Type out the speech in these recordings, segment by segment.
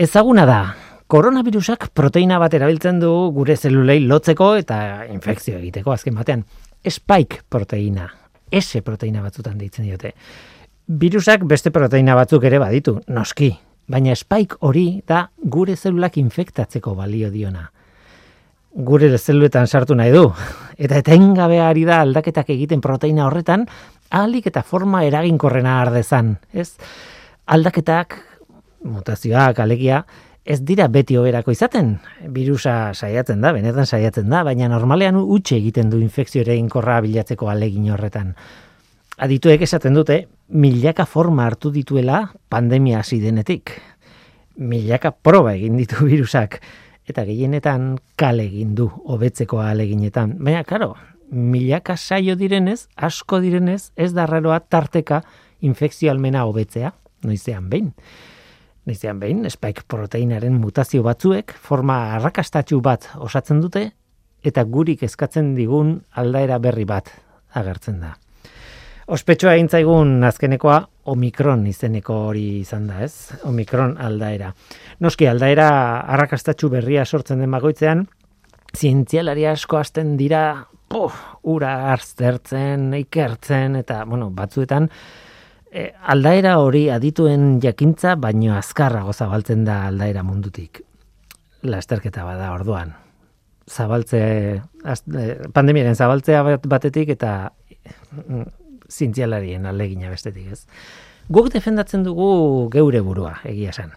Ezaguna da, koronavirusak proteina bat erabiltzen du gure zelulei lotzeko eta infekzio egiteko azken batean. Spike proteina, S proteina batzutan deitzen diote. Virusak beste proteina batzuk ere baditu, noski, baina spike hori da gure zelulak infektatzeko balio diona. Gure zeluetan sartu nahi du, eta etengabe ari da aldaketak egiten proteina horretan, ahalik eta forma eraginkorrena ardezan, ez? Aldaketak, mutazioak, alegia, ez dira beti oberako izaten. Virusa saiatzen da, benetan saiatzen da, baina normalean utxe egiten du infekzio ere inkorra bilatzeko alegin horretan. Adituek esaten dute, milaka forma hartu dituela pandemia hasi denetik. Milaka proba egin ditu virusak eta gehienetan kale egin du hobetzeko aleginetan. Baina karo, milaka saio direnez, asko direnez, ez da tarteka infekzio almena hobetzea, noizean behin. Noizean behin, spike proteinaren mutazio batzuek forma arrakastatxu bat osatzen dute eta gurik eskatzen digun aldaera berri bat agertzen da. Ospetsua egin zaigun azkenekoa Omikron izeneko hori izan da, ez? Omikron aldaera. Noski aldaera arrakastatxu berria sortzen den bagoitzean, zientzialari asko hasten dira, poh, ura arztertzen, ikertzen, eta, bueno, batzuetan, e, aldaera hori adituen jakintza baino azkarrago zabaltzen da aldaera mundutik. Lasterketa bada orduan. Zabaltze az, e, pandemiaren zabaltzea batetik eta mm, zientzialarien alegina bestetik, ez. Guk defendatzen dugu geure burua, egia esan.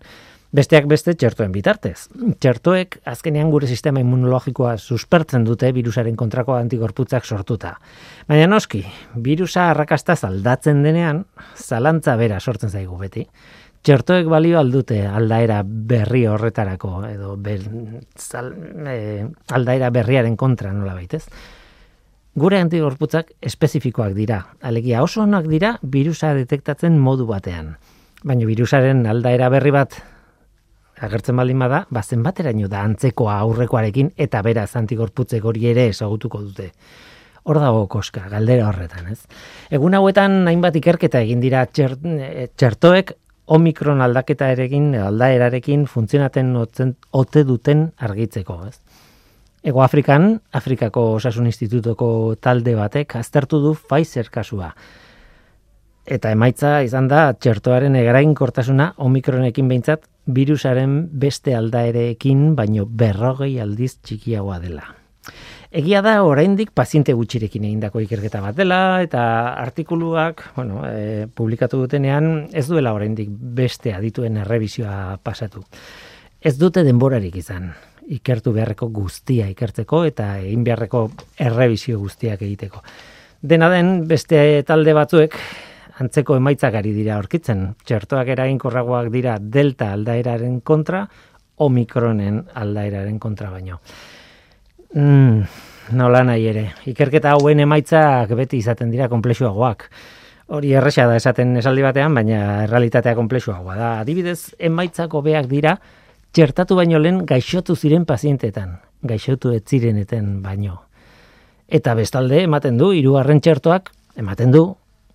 Besteak beste txertoen bitartez. Txertoek azkenean gure sistema immunologikoa suspertzen dute virusaren kontrako antigorputzak sortuta. Baina noski, virusa arrakasta zaldatzen denean, zalantza bera sortzen zaigu beti. Txertoek balio aldute aldaera berri horretarako, edo ber, zal, e, aldaera berriaren kontra nola baitez. Gure antigorputzak espezifikoak dira, alegia oso onak dira virusa detektatzen modu batean. Baina virusaren aldaera berri bat agertzen baldin bada, ba zenbateraino da antzekoa aurrekoarekin eta beraz antigorputzek hori ere ezagutuko dute. Hor dago koska, galdera horretan, ez? Egun hauetan hainbat ikerketa egin dira eh, txertoek omikron aldaketa erekin, aldaerarekin funtzionaten ote duten argitzeko, ez? Ego Afrikan, Afrikako Osasun Institutoko talde batek aztertu du Pfizer kasua. Eta emaitza izan da txertoaren egrainkortasuna omikronekin behintzat virusaren beste aldaereekin baino berrogei aldiz txikiagoa dela. Egia da oraindik paziente gutxirekin egindako ikerketa bat dela eta artikuluak, bueno, e, publikatu dutenean ez duela oraindik beste adituen errebisioa pasatu. Ez dute denborarik izan ikertu beharreko guztia ikertzeko eta egin beharreko errebisio guztiak egiteko. Dena den beste talde batzuek antzeko emaitzak ari dira aurkitzen. Txertoak eraginkorragoak dira delta aldaeraren kontra, omikronen aldaeraren kontra baino. Mm, nola nahi ere, ikerketa hauen emaitzak beti izaten dira komplexuagoak. Hori erresa da esaten esaldi batean, baina errealitatea komplexuagoa da. Adibidez, emaitzak hobeak dira, txertatu baino lehen gaixotu ziren pazientetan, gaixotu ez zireneten baino. Eta bestalde, ematen du, hirugarren txertoak, ematen du,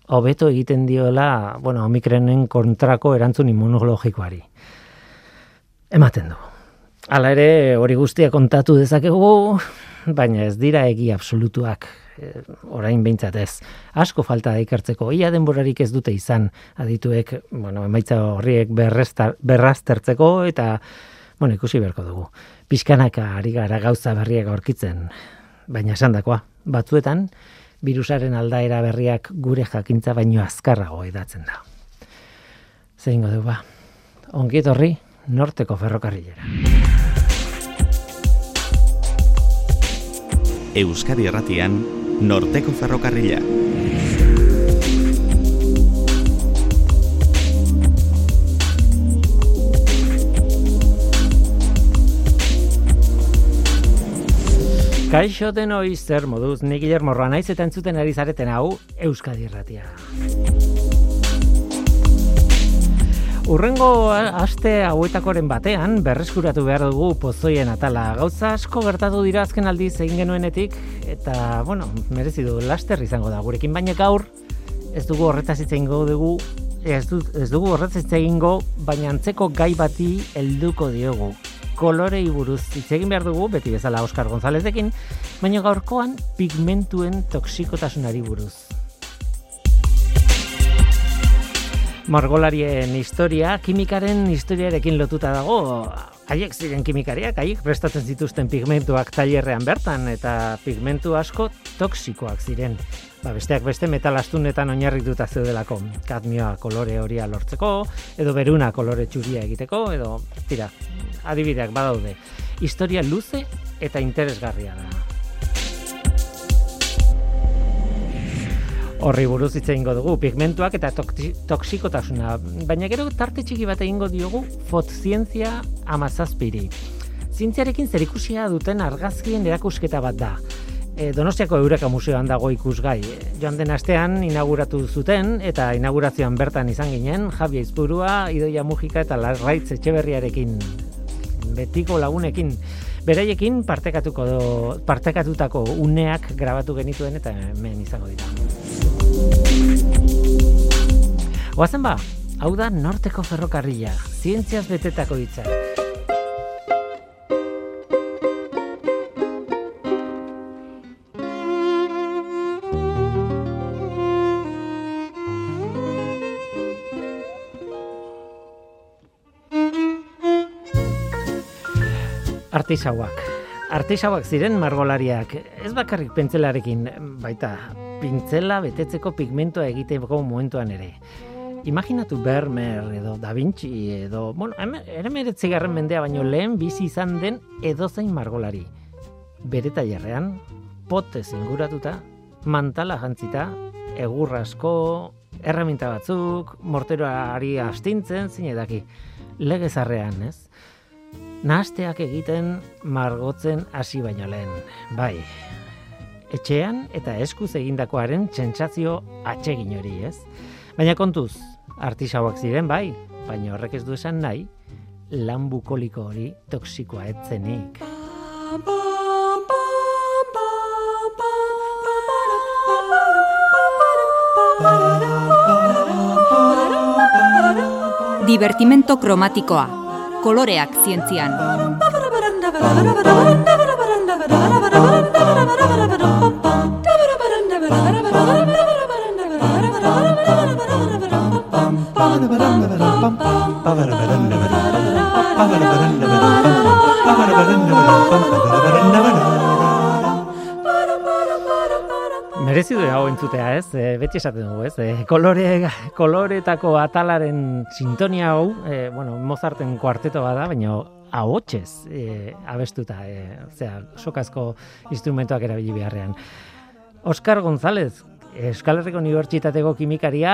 hobeto egiten diola, bueno, omikrenen kontrako erantzun immunologikoari. Ematen du. Hala ere, hori guztia kontatu dezakegu, baina ez dira egi absolutuak eh, orain behintzat ez. Asko falta da ikertzeko, ia denborarik ez dute izan adituek, bueno, emaitza horriek berraztertzeko eta, bueno, ikusi beharko dugu. Piskanaka ari gara gauza berriak aurkitzen, baina esan dakoa, batzuetan, virusaren aldaera berriak gure jakintza baino azkarrago edatzen da. Zein du ba, ongiet horri, norteko ferrokarrilera. Euskadi erratian, norteko ferrokarrilera. Kaixo denoi zer moduz, ni Guillermo Roa naiz eta entzuten ari zareten hau Euskadi Irratia. Urrengo aste hauetakoren batean berreskuratu behar dugu pozoien atala. Gauza asko gertatu dira azken aldiz egin genuenetik eta bueno, merezi du laster izango da gurekin baina gaur ez dugu horretaz hitze dugu ez, du, ez dugu horretz hitz egingo, baina antzeko gai bati helduko diogu. Kolorei buruz hitz egin behar dugu, beti bezala Oskar Gonzalezekin, baina gaurkoan pigmentuen toksikotasunari buruz. Margolarien historia, kimikaren historiarekin lotuta dago, haiek ziren kimikariak, haiek prestatzen zituzten pigmentuak tailerrean bertan, eta pigmentu asko toksikoak ziren. Ba, besteak beste metal astunetan oinarrituta zeudelako. Kadmioa kolore horia lortzeko, edo beruna kolore txuria egiteko, edo, tira, adibideak badaude. Historia luze eta interesgarria da. Horri buruz hitz egingo dugu pigmentuak eta toksikotasuna, baina gero tarte txiki bat egingo diogu fotzientzia amazazpiri. Zientziarekin zerikusia duten argazkien erakusketa bat da. E, Donostiako Eureka Museoan dago ikusgai. Joan den astean inauguratu zuten eta inaugurazioan bertan izan ginen Javi Aizpurua, Idoia Mujika eta Larraitz Etxeberriarekin betiko lagunekin beraiekin partekatuko partekatutako uneak grabatu genituen eta hemen izango dira. Oazen ba, hau da norteko ferrokarrila, zientziaz betetako hitza. Artisauak. Artisauak ziren margolariak, ez bakarrik pentselarekin, baita pintzela betetzeko pigmentoa egiteko momentuan ere. Imaginatu Vermeer edo Da Vinci edo, bueno, ere meretzi mendea baino lehen bizi izan den edozein margolari. Bere tailerrean, pote zinguratuta, mantala jantzita, egurrasko, erreminta batzuk, morteroari astintzen, zine daki, legezarrean, ez? Nahasteak egiten margotzen hasi baino lehen. Bai, etxean eta eskuz egindakoaren tsentsazio atsegin hori, ez? Baina kontuz, artisauak ziren bai, baina horrek ez du esan nahi, lan bukoliko hori toksikoa etzenik. Divertimento kromatikoa. Koloreak zientzian. Merezi du hau entzutea, ez? E, beti esaten dugu, ez? E, kolore, koloretako atalaren sintonia hau, e, bueno, Mozarten kuarteto bada, baina ahotxez e, abestuta, e, zera, sokazko instrumentoak erabili beharrean. Oscar González, Euskal Herriko Unibertsitateko kimikaria,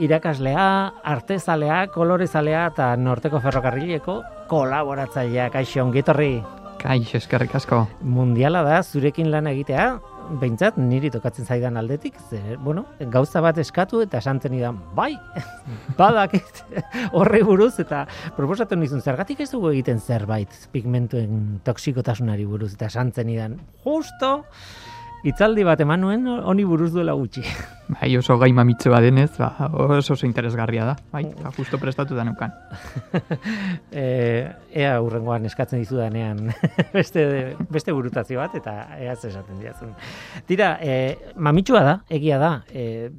irakaslea, artezalea, kolorezalea eta norteko ferrokarrileko kolaboratzailea, kaixo, ongitorri. Kaixo, eskerrik asko. Mundiala da, zurekin lan egitea, behintzat, niri tokatzen zaidan aldetik, ze, bueno, gauza bat eskatu eta esantzen idan, bai, badak horre buruz, eta proposatu nizun, zergatik ez dugu egiten zerbait pigmentuen toksikotasunari buruz, eta esantzen idan, justo, Itzaldi bat eman nuen honi buruz duela gutxi. Bai, oso gai mamitze denez, ba, oso oso interesgarria da. Bai, ba, justo prestatu da nukan. e, ea urrengoan eskatzen dizu danean beste, beste burutazio bat, eta ea esaten diazun. Tira, e, mamitsua da, egia da, e,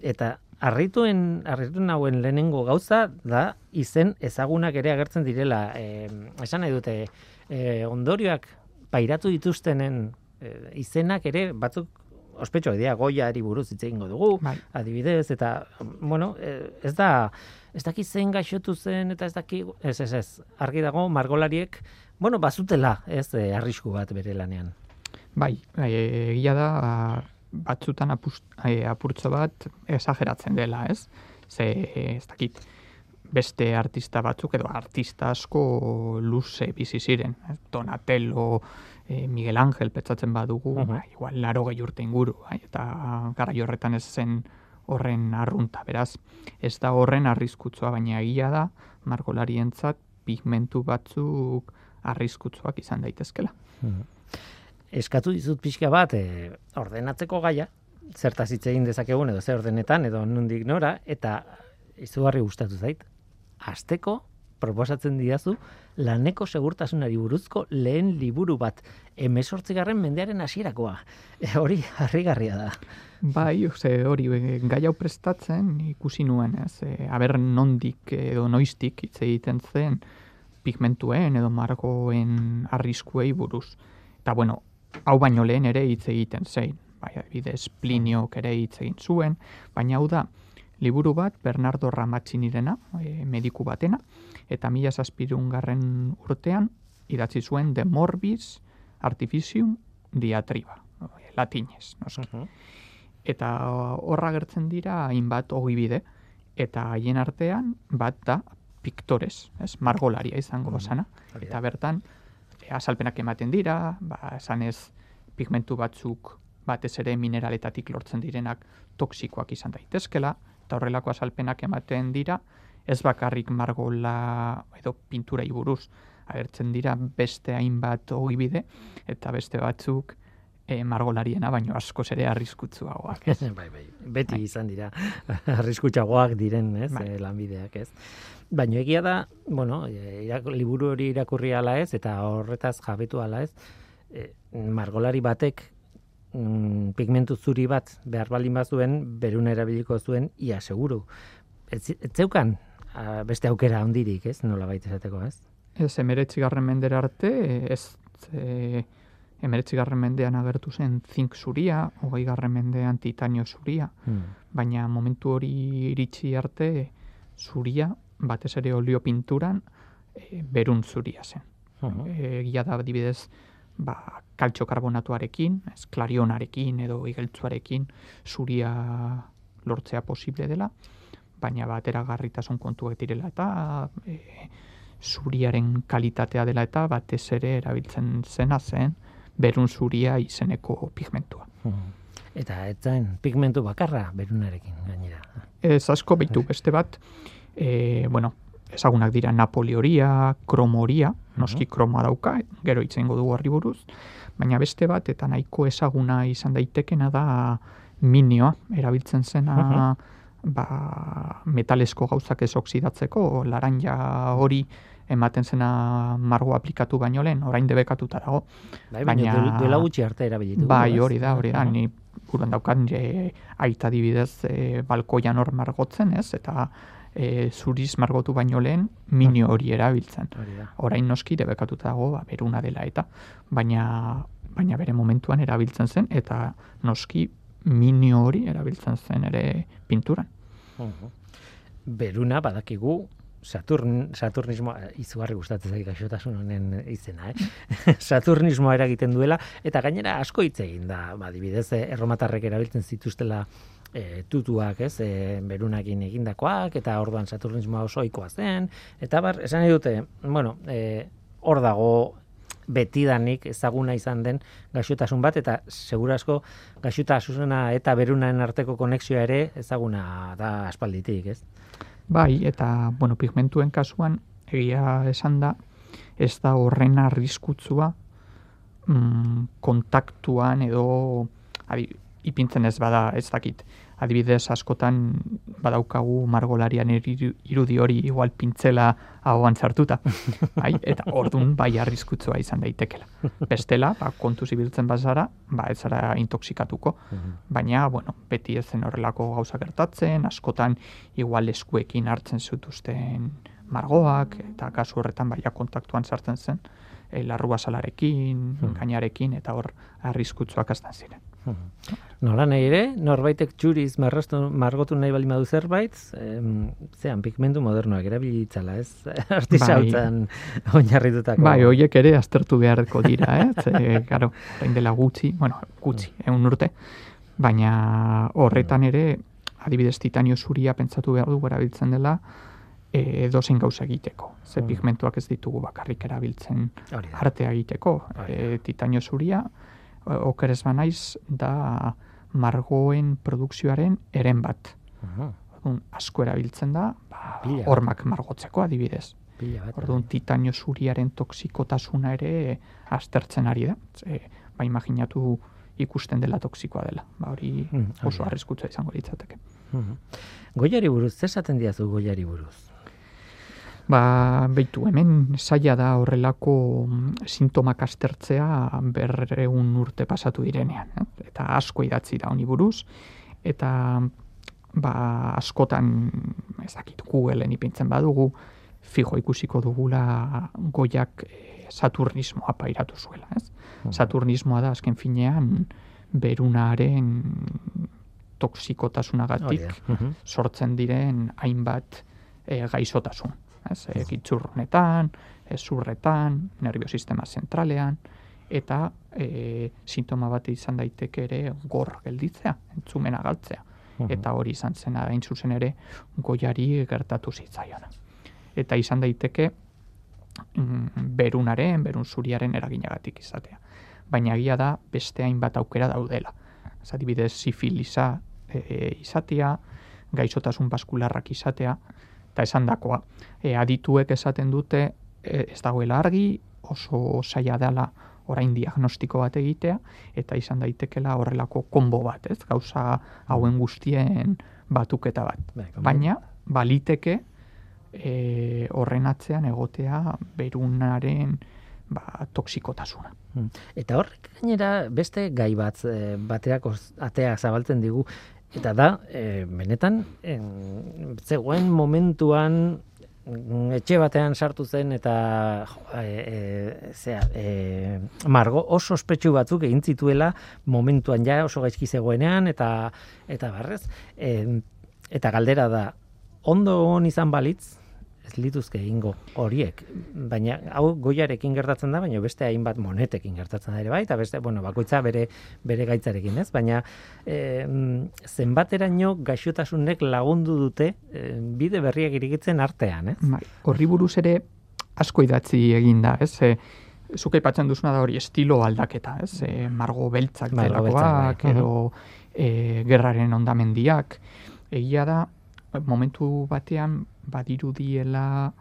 eta arrituen, arrituen hauen lehenengo gauza da izen ezagunak ere agertzen direla. E, esan nahi dute, e, ondorioak pairatu dituztenen e, izenak ere batzuk ospetxo dira goiari buruz hitz egingo dugu, bai. adibidez eta bueno, e, ez da ez daki zen gaixotu zen eta ez daki ez ez ez argi dago margolariek bueno, bazutela, ez e, arrisku bat bere lanean. Bai, bai egia da batzutan apust, apurtzo bat esageratzen dela, ez? Ze ez dakit beste artista batzuk edo artista asko luze bizi ziren, Donatello, e, Miguel Ángel petzatzen badugu, uh -huh. igual laro gehi urte inguru, bai, eta gara horretan ez zen horren arrunta, beraz, ez da horren arriskutzua, baina egia da, margolarientzat pigmentu batzuk arriskutsuak izan daitezkela. Uh Eskatu dizut pixka bat, e, ordenatzeko gaia, zertaz hitz egin dezakegun edo zer ordenetan edo nondik nora, eta izugarri gustatu zait. Asteko proposatzen didazu laneko segurtasunari buruzko lehen liburu bat, emezortzigarren mendearen hasierakoa. E, hori harrigarria da. Bai, ze hori e, gai hau prestatzen ikusi nuen, ez? E, aber nondik edo noiztik hitz egiten zen pigmentuen edo margoen arriskuei buruz. Eta bueno, hau baino lehen ere hitz egiten zein. Bai, adibidez, Pliniok ere hitz egin zuen, baina hau da, liburu bat Bernardo Ramazzini-rena, e, mediku batena, eta mila zazpirun garren urtean idatzi zuen de morbis artificium diatriba, latinez, noski. Eta horra gertzen dira hainbat hogi bide, eta haien artean bat da piktores, ez, margolaria izango uh Eta bertan, e, azalpenak ematen dira, ba, esan ez pigmentu batzuk batez ere mineraletatik lortzen direnak toksikoak izan daitezkela, eta horrelako azalpenak ematen dira, ez bakarrik margola edo pintura buruz agertzen dira beste hainbat ogibide eta beste batzuk e, margolariena baino askoz ere arriskutsuagoak. bai, bai. Beti bai. izan dira arriskutsuagoak diren, ez, bai. Eh, lanbideak, ez. Baino egia da, bueno, eh, irak, liburu hori irakurri ala ez eta horretaz jabetu ala ez, margolari batek mm, pigmentu zuri bat behar balin bazuen, beruna erabiliko zuen, ia seguru. Ez, ez zeukan, beste aukera handirik, ez? Nola baita esateko, ez? Ez, emeretzi garren mendera arte, ez, e, emeretzi garren mendean agertu zen zink zuria, hogei garren mendean titanio zuria, hmm. baina momentu hori iritsi arte, zuria, batez ere olio pinturan, e, berun zuria zen. Egia da, dibidez, ba, kaltxo karbonatuarekin, ez, klarionarekin edo igeltzuarekin zuria lortzea posible dela, baina batera garritasun kontuak direla eta e, zuriaren kalitatea dela eta batez ere erabiltzen zena zen berun zuria izeneko pigmentua. Hmm. Eta ez zen pigmentu bakarra berunarekin gainera. Ez asko behitu beste bat, e, bueno, ezagunak dira napolioria, kromoria, noski kroma dauka, gero itzengo dugu harri buruz, baina beste bat, eta nahiko ezaguna izan daitekena da minioa, erabiltzen zena ba, metalesko gauzak ez oksidatzeko, laranja hori ematen zena margo aplikatu baino lehen, orain debekatuta dago. Bai, baina, duela gutxi arte erabilitu. Bai, hori da, hori da, ni buruan daukan je, aita dibidez e, balkoian hor margotzen, ez, eta e, zuriz margotu baino lehen minio hori erabiltzen. Orain noski debekatuta dago, ba, beruna dela eta, baina baina bere momentuan erabiltzen zen, eta noski minio hori erabiltzen zen ere pinturan. Beruna badakigu Saturn, Saturnismo izugarri gustatzen zait gaixotasun honen izena, eh? Saturnismoa eragiten duela eta gainera asko hitz egin da, ba adibidez eh, erromatarrek erabiltzen zituztela e, tutuak, ez, e, berunakin egindakoak eta orduan Saturnismoa oso ohikoa zen eta bar esan dute, bueno, eh hor dago betidanik ezaguna izan den gaixotasun bat eta segurasko gaixotasuna eta berunaen arteko konexioa ere ezaguna da aspalditik, ez? Bai, eta bueno, pigmentuen kasuan egia esan da ez da horren arriskutzua mm, kontaktuan edo ipintzen ez bada ez dakit adibidez askotan badaukagu margolarian irudi hori igual pintzela ahoan sartuta. Bai, eta ordun bai arriskutzua izan daitekela. Bestela, ba, kontu zibiltzen bazara, ba, ez zara intoksikatuko. Mhm. Baina, bueno, beti ez zen horrelako gauza gertatzen, askotan igual eskuekin hartzen zutuzten margoak, eta kasu horretan baia kontaktuan sartzen zen, e, larrua salarekin, mhm. gainarekin, eta hor arriskutzuak azten ziren. Nola nahi ere, norbaitek txuriz marrastu, margotu nahi bali madu zerbait, em, zean, pigmentu modernoak erabilitzala, ez? Artizautzen bai. oinarritutako. Bai, hoiek ere aztertu beharko dira, eh? Ze, garo, dela gutxi, bueno, gutxi, mm. egun urte, baina horretan ere, adibidez titanio zuria pentsatu behar du erabiltzen dela, e, dozen gauza egiteko. Ze mm. pigmentuak ez ditugu bakarrik erabiltzen artea egiteko. E, titanio zuria, okeres banaiz da margoen produkzioaren eren bat. Orduan, asko erabiltzen da, ba, hormak margotzeko adibidez. Orduan, bai. titanio zuriaren toksikotasuna ere aztertzen ari da. E, ba, imaginatu ikusten dela toksikoa dela. Ba, hori Mm, hori oso da. arriskutsua izango litzateke. Mhm. Goiari buruz, zer esaten diazu goiari buruz? Ba, beitu, hemen saia da horrelako mm, sintomak aztertzea berreun urte pasatu direnean. Eh? Eta asko idatzi da honi buruz, eta ba, askotan, ez dakit, Googleen ipintzen badugu, fijo ikusiko dugula goiak eh, saturnismoa pairatu zuela. Ez? Saturnismoa da, azken finean, berunaren toksikotasunagatik da. Mhm. sortzen diren hainbat e, gaixotasun. Ez, e, gitzurnetan, e, zurretan, nerviosistema zentralean, eta e, sintoma bat izan daiteke ere gor gelditzea, entzumena galtzea. Mhm. Eta hori izan zen hain zuzen ere goiari gertatu zitzaiona. Eta izan daiteke mm, berunaren, berun zuriaren eraginagatik izatea. Baina egia da beste hainbat aukera daudela. Ez adibidez, sifilisa e, izatea, gaixotasun baskularrak izatea, eta esan dakoa. E, adituek esaten dute e, ez dagoela argi, oso saia dela orain diagnostiko bat egitea, eta izan daitekela horrelako konbo bat, ez? Gauza hauen guztien batuketa bat. Bai, Baina, baliteke e, horren atzean egotea berunaren ba, toksikotasuna. Mm. Eta horrek gainera beste gai bat e, bateak os- atea zabaltzen digu eta da e, benetan en, zegoen momentuan mm, etxe batean sartu zen eta jo, e, e, zea, e, margo oso ospetsu batzuk egin zituela momentuan ja oso gaizki zegoenean eta eta barrez. E, eta galdera da ondo on izan balitz ez lituzke egingo horiek. Baina hau goiarekin gertatzen da, baina beste hainbat monetekin gertatzen da ere bai, eta beste, bueno, bakoitza bere bere gaitzarekin, ez? Baina eh, zenbateraino gaixotasunek lagundu dute eh, bide berriak irigitzen artean, ez? Bai, horri buruz ere asko idatzi egin da, ez? E, zuk aipatzen duzuna da hori estilo aldaketa, ez? E, margo beltzak delakoak, bai. edo e, gerraren ondamendiak. Egia da, momentu batean badirudiela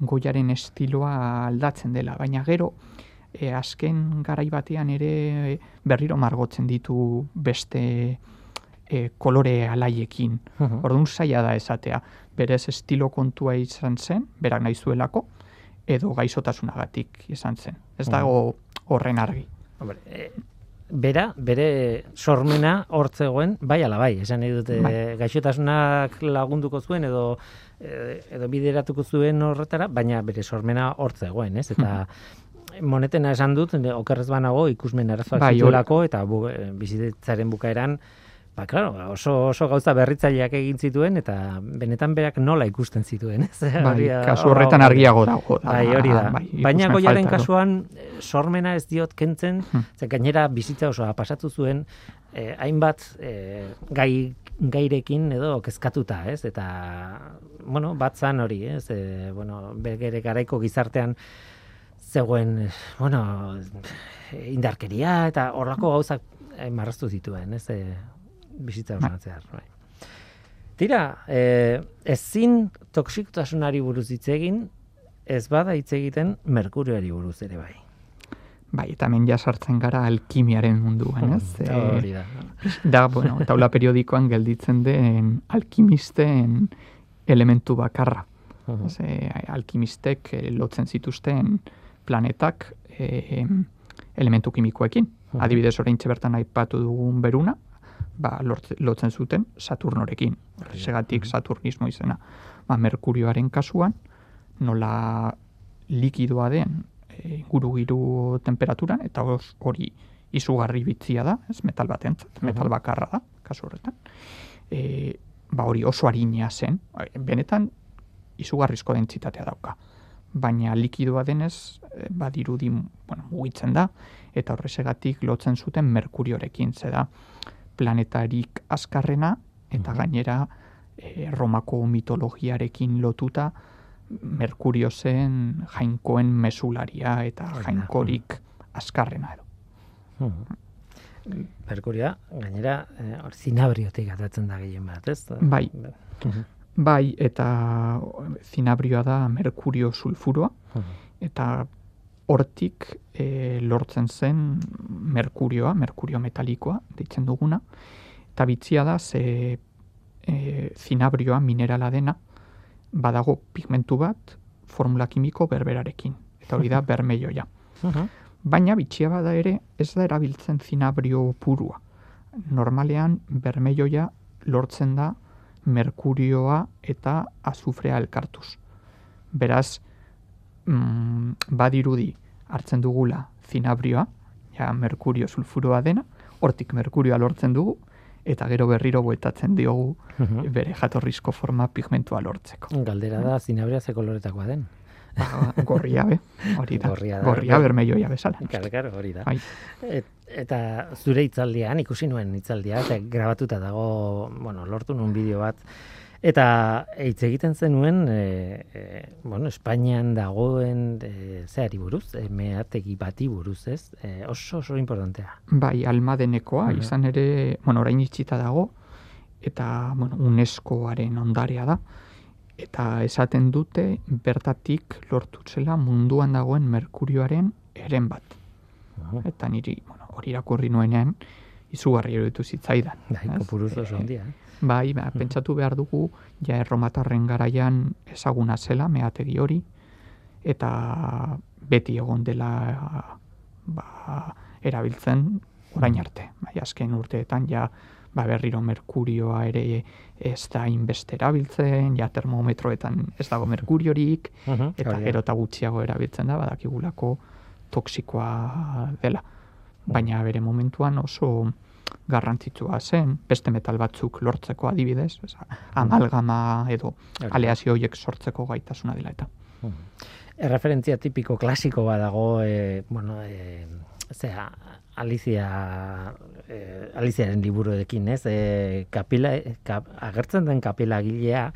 goiaren estiloa aldatzen dela, baina gero e, azken garai batean ere berriro margotzen ditu beste e, kolore alaiekin. Orduan zaila da esatea, berez estilo kontua izan zen, berak nahi zuelako, edo gaixotasunagatik izan zen. Ez dago horren argi. Hombre, bera, bere sormena hortzegoen, bai ala bai, esan nahi dute Bai. gaixotasunak lagunduko zuen edo e, edo bideratuko zuen horretara, baina bere sormena hortzegoen, ez? Eta monetena esan dut, okerrez banago ikusmen arazoak Bai, zituelako eta bu, e, bizitzaren bukaeran Ba, claro, oso, oso gauza berritzaileak egin zituen, eta benetan berak nola ikusten zituen, ez? Bai, kasu horretan hor- argiago dago. da. Bai, hori da. Bai, Baina goiaren kasuan eh, sormena ez diot kentzen, Hmm. ze gainera bizitza osoa pasatu zuen eh, hainbat eh, gai gairekin edo kezkatuta, ez? Eta bueno, bat zan hori, ez? E, bueno, bere garaiko gizartean zegoen, bueno, indarkeria eta horrako gauzak eh, marraztu zituen, ez? E, bizitza osoan zehar, bai. Tira, eh, ezin toksikotasunari buruz hitz egin, ez bada hitz egiten merkurioari buruz ere bai. Bai, eta hemen ja sartzen gara alkimiaren munduan, ez? Eta Hori da. da, bueno, taula periodikoan gelditzen den alkimisten elementu bakarra. Ez, eh, alkimistek eh, lotzen zituzten planetak eh, elementu kimikoekin. Adibidez, orain bertan aipatu dugun beruna, ba, lortze- lotzen zuten Saturnorekin. Segatik Saturnismo izena. Ba, Merkurioaren kasuan, nola likidoa den e, inguru-giru temperaturan, eta hori izugarri bitzia da, ez metal baten, metal bakarra da, kasu horretan. E, ba hori oso harina zen, benetan izugarrizko dentsitatea dauka. Baina likidoa denez, e, badirudi bueno, mugitzen da, eta horrezegatik lotzen zuten Merkuriorekin, ze da planetarik azkarrena, eta Mhm. gainera e, Romako mitologiarekin lotuta Merkurio zen jainkoen mesularia eta jainkorik azkarrena edo. Mhm. Merkuria, gainera, eh, hor zinabriotik atatzen da gehien bat, ez? Bai. Mhm. Bai, eta zinabrioa da merkurio sulfuroa, eta hortik e, lortzen zen merkurioa, merkurio metalikoa, deitzen duguna, eta bitzia da ze e, zinabrioa minerala dena, badago pigmentu bat formula kimiko berberarekin, eta hori da bermeioia. Baina bitxia bada ere ez da erabiltzen zinabrio purua. Normalean bermeioia lortzen da merkurioa eta azufrea elkartuz. Beraz, mm, badirudi hartzen dugula zinabrioa, ja merkurio sulfuroa dena, hortik merkurioa lortzen dugu, eta gero berriro bueltatzen diogu bere jatorrizko forma pigmentua lortzeko. Galdera da, zinabria ze koloretakoa den. Ba, gorria be, hori da. Gorria Gorria, da. bermeioia bezala. Karo, karo, hori da. Bai. Et, eta zure hitzaldian, ikusi nuen hitzaldia, eta grabatuta dago, bueno, lortu nuen bideo bat, eta hitz egiten zenuen, e, e, bueno, Espainian dagoen e, zeari buruz, e, meategi bati buruz, ez? E, oso, oso importantea. Bai, almadenekoa, Mhm. izan ere, bueno, orain itxita dago, eta, bueno, UNESCOaren ondarea da, eta esaten dute bertatik lortutzela munduan dagoen merkurioaren eren bat. Eta niri, bueno, hori irakurri nuenean, izugarri eruditu zitzaidan. Bai, ez? kopuruz oso Eh, handia. eh? Bai, ba, pentsatu behar dugu, ja erromatarren garaian ezaguna zela, meategi hori, eta beti egon dela ba, erabiltzen orain arte. Bai, azken urteetan ja ba, berriro merkurioa ere ez da inbeste erabiltzen, ja termometroetan ez dago merkuriorik, Mhm, eta hori da. gero eta gutxiago erabiltzen da, badakigulako toksikoa dela. Baina bere momentuan oso garrantzitsua zen, beste metal batzuk lortzeko adibidez, ez, amalgama edo aleazio horiek sortzeko gaitasuna dela eta. Erreferentzia tipiko klasiko badago, e, bueno, e, zera, Alicia, e, Aliziaren liburuekin, ez? E, kapila, kap, agertzen den kapila gilea,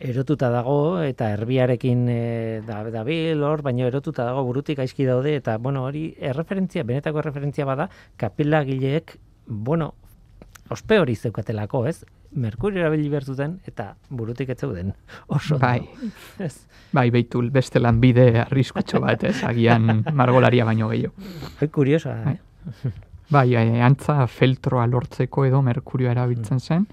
erotuta dago eta erbiarekin e, da, dabil hor, baina erotuta dago burutik aizki daude eta bueno, hori erreferentzia, benetako erreferentzia bada kapila gileek, bueno, ospe hori zeukatelako, ez? Merkurio erabili behar zuten eta burutik ez zeuden. Oso. Bai. Ez. Bai, beitul beste lanbide arriskutxo bat, ez, agian margolaria baino gehiago. Hoi Bai. eh? Bai, eh, antza feltroa lortzeko edo merkurioa erabiltzen zen,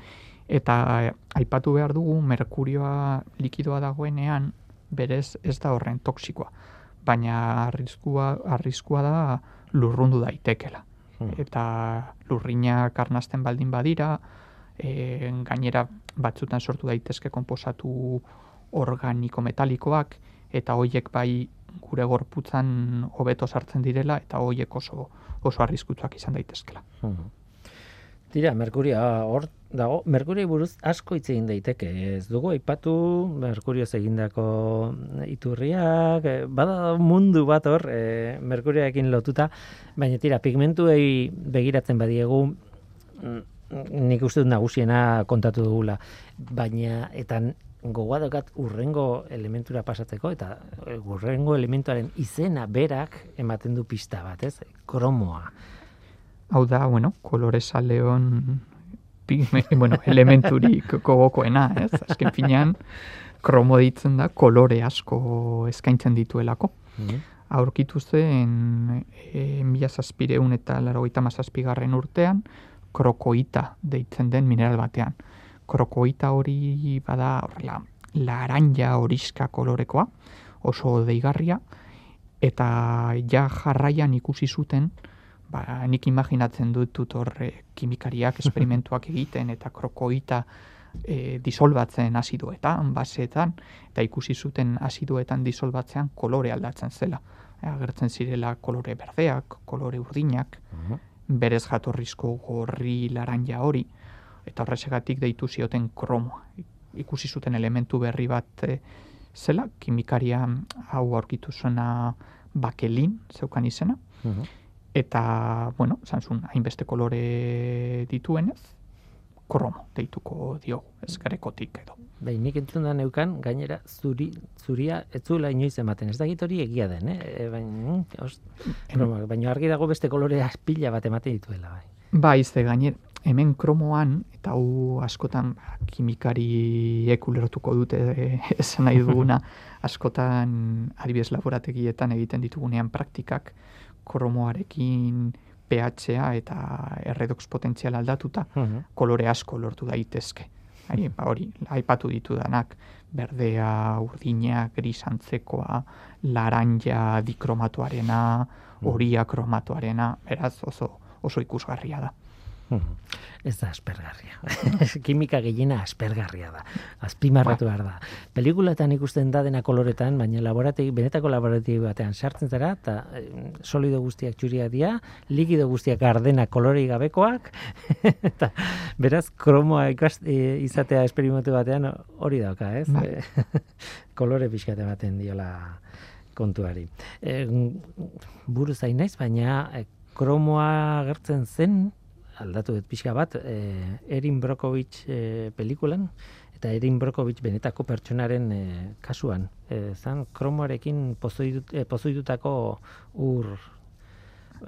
eta eh, aipatu behar dugu merkurioa likidoa dagoenean berez ez da horren toksikoa, baina arriskua, arriskua da lurrundu daitekela. Hmm. Eta lurrinak arnasten baldin badira, e, gainera batzutan sortu daitezke konposatu organiko metalikoak, eta hoiek bai gure gorputzan hobeto sartzen direla, eta hoiek oso oso arriskutsuak izan daitezkela. Mhm. Tira, Merkurioa hor dago, Merkurio buruz asko hitz egin daiteke. Ez dugu aipatu Merkurioz egindako iturriak, eh, bada mundu bat hor, e, Merkurioekin lotuta, baina tira, pigmentuei begiratzen badiegu, mm, nik uste dut nagusiena kontatu dugula, baina eta gogoa daukat urrengo elementura pasatzeko, eta eh, urrengo elementuaren izena berak ematen du pista bat, ez? Kromoa. Hau da, bueno, kolore saleon pigme, bueno, elementurik gogokoena, ez? Azken finean, kromo ditzen da kolore asko eskaintzen dituelako. Mhm. Aurkitu zen e, mila zazpireun eta larogeita mazazpigarren urtean, krokoita deitzen den mineral batean. Krokoita hori bada horrela laranja horiska kolorekoa, oso deigarria, eta ja jarraian ikusi zuten, ba, nik imaginatzen dut dut horre kimikariak esperimentuak egiten eta krokoita e, disolbatzen azidoetan, baseetan, eta ikusi zuten azidoetan disolbatzean kolore aldatzen zela. E, agertzen zirela kolore berdeak, kolore urdinak, berez jatorrizko gorri laranja hori, eta horrezegatik deitu zioten kromoa. Ikusi zuten elementu berri bat e, zela, kimikaria hau aurkitu zuena bakelin zeukan izena, Mhm. Eta, bueno, zantzun, hainbeste kolore dituenez, kromo deituko diogu, ez garekotik edo. Bai, nik entzun da neukan, gainera, zuri, zuria ez zuela inoiz ematen. Ez dakit hori egia den, eh? E, baina, mm, baina argi dago beste kolorea pila bat ematen dituela, bai. Bai, ze gainer, hemen kromoan, eta hau askotan ba, kimikariek ulertuko dute eh, esan nahi duguna, askotan adibidez laborategietan egiten ditugunean praktikak, kromoarekin pH-a eta erredox potentzial aldatuta, Mhm. kolore asko lortu daitezke. Hai, ba hori, aipatu ditudanak, berdea, urdina, gris antzekoa, laranja dikromatuarena, horia kromatuarena, beraz oso oso ikusgarria da. Mhm. Ez da aspergarria. Kimika gehiena aspergarria da. Azpimarratu behar da. Pelikulatan ikusten da dena koloretan, baina laborategi, benetako laborategi batean sartzen zara, eta eh, solido guztiak txuriak dira, likido guztiak gardena kolorei gabekoak, eta beraz kromoa ikast, eh, izatea esperimentu batean hori dauka, ez? Bai. Eh, kolore pixkate baten diola kontuari. E, buru zain naiz, baina e, kromoa agertzen zen, aldatu dut pixka bat, e, Erin Brokovich e, pelikulan, eta Erin Brokovich benetako pertsonaren e, kasuan. E, zan, kromoarekin pozoidut, e, pozoidutako ur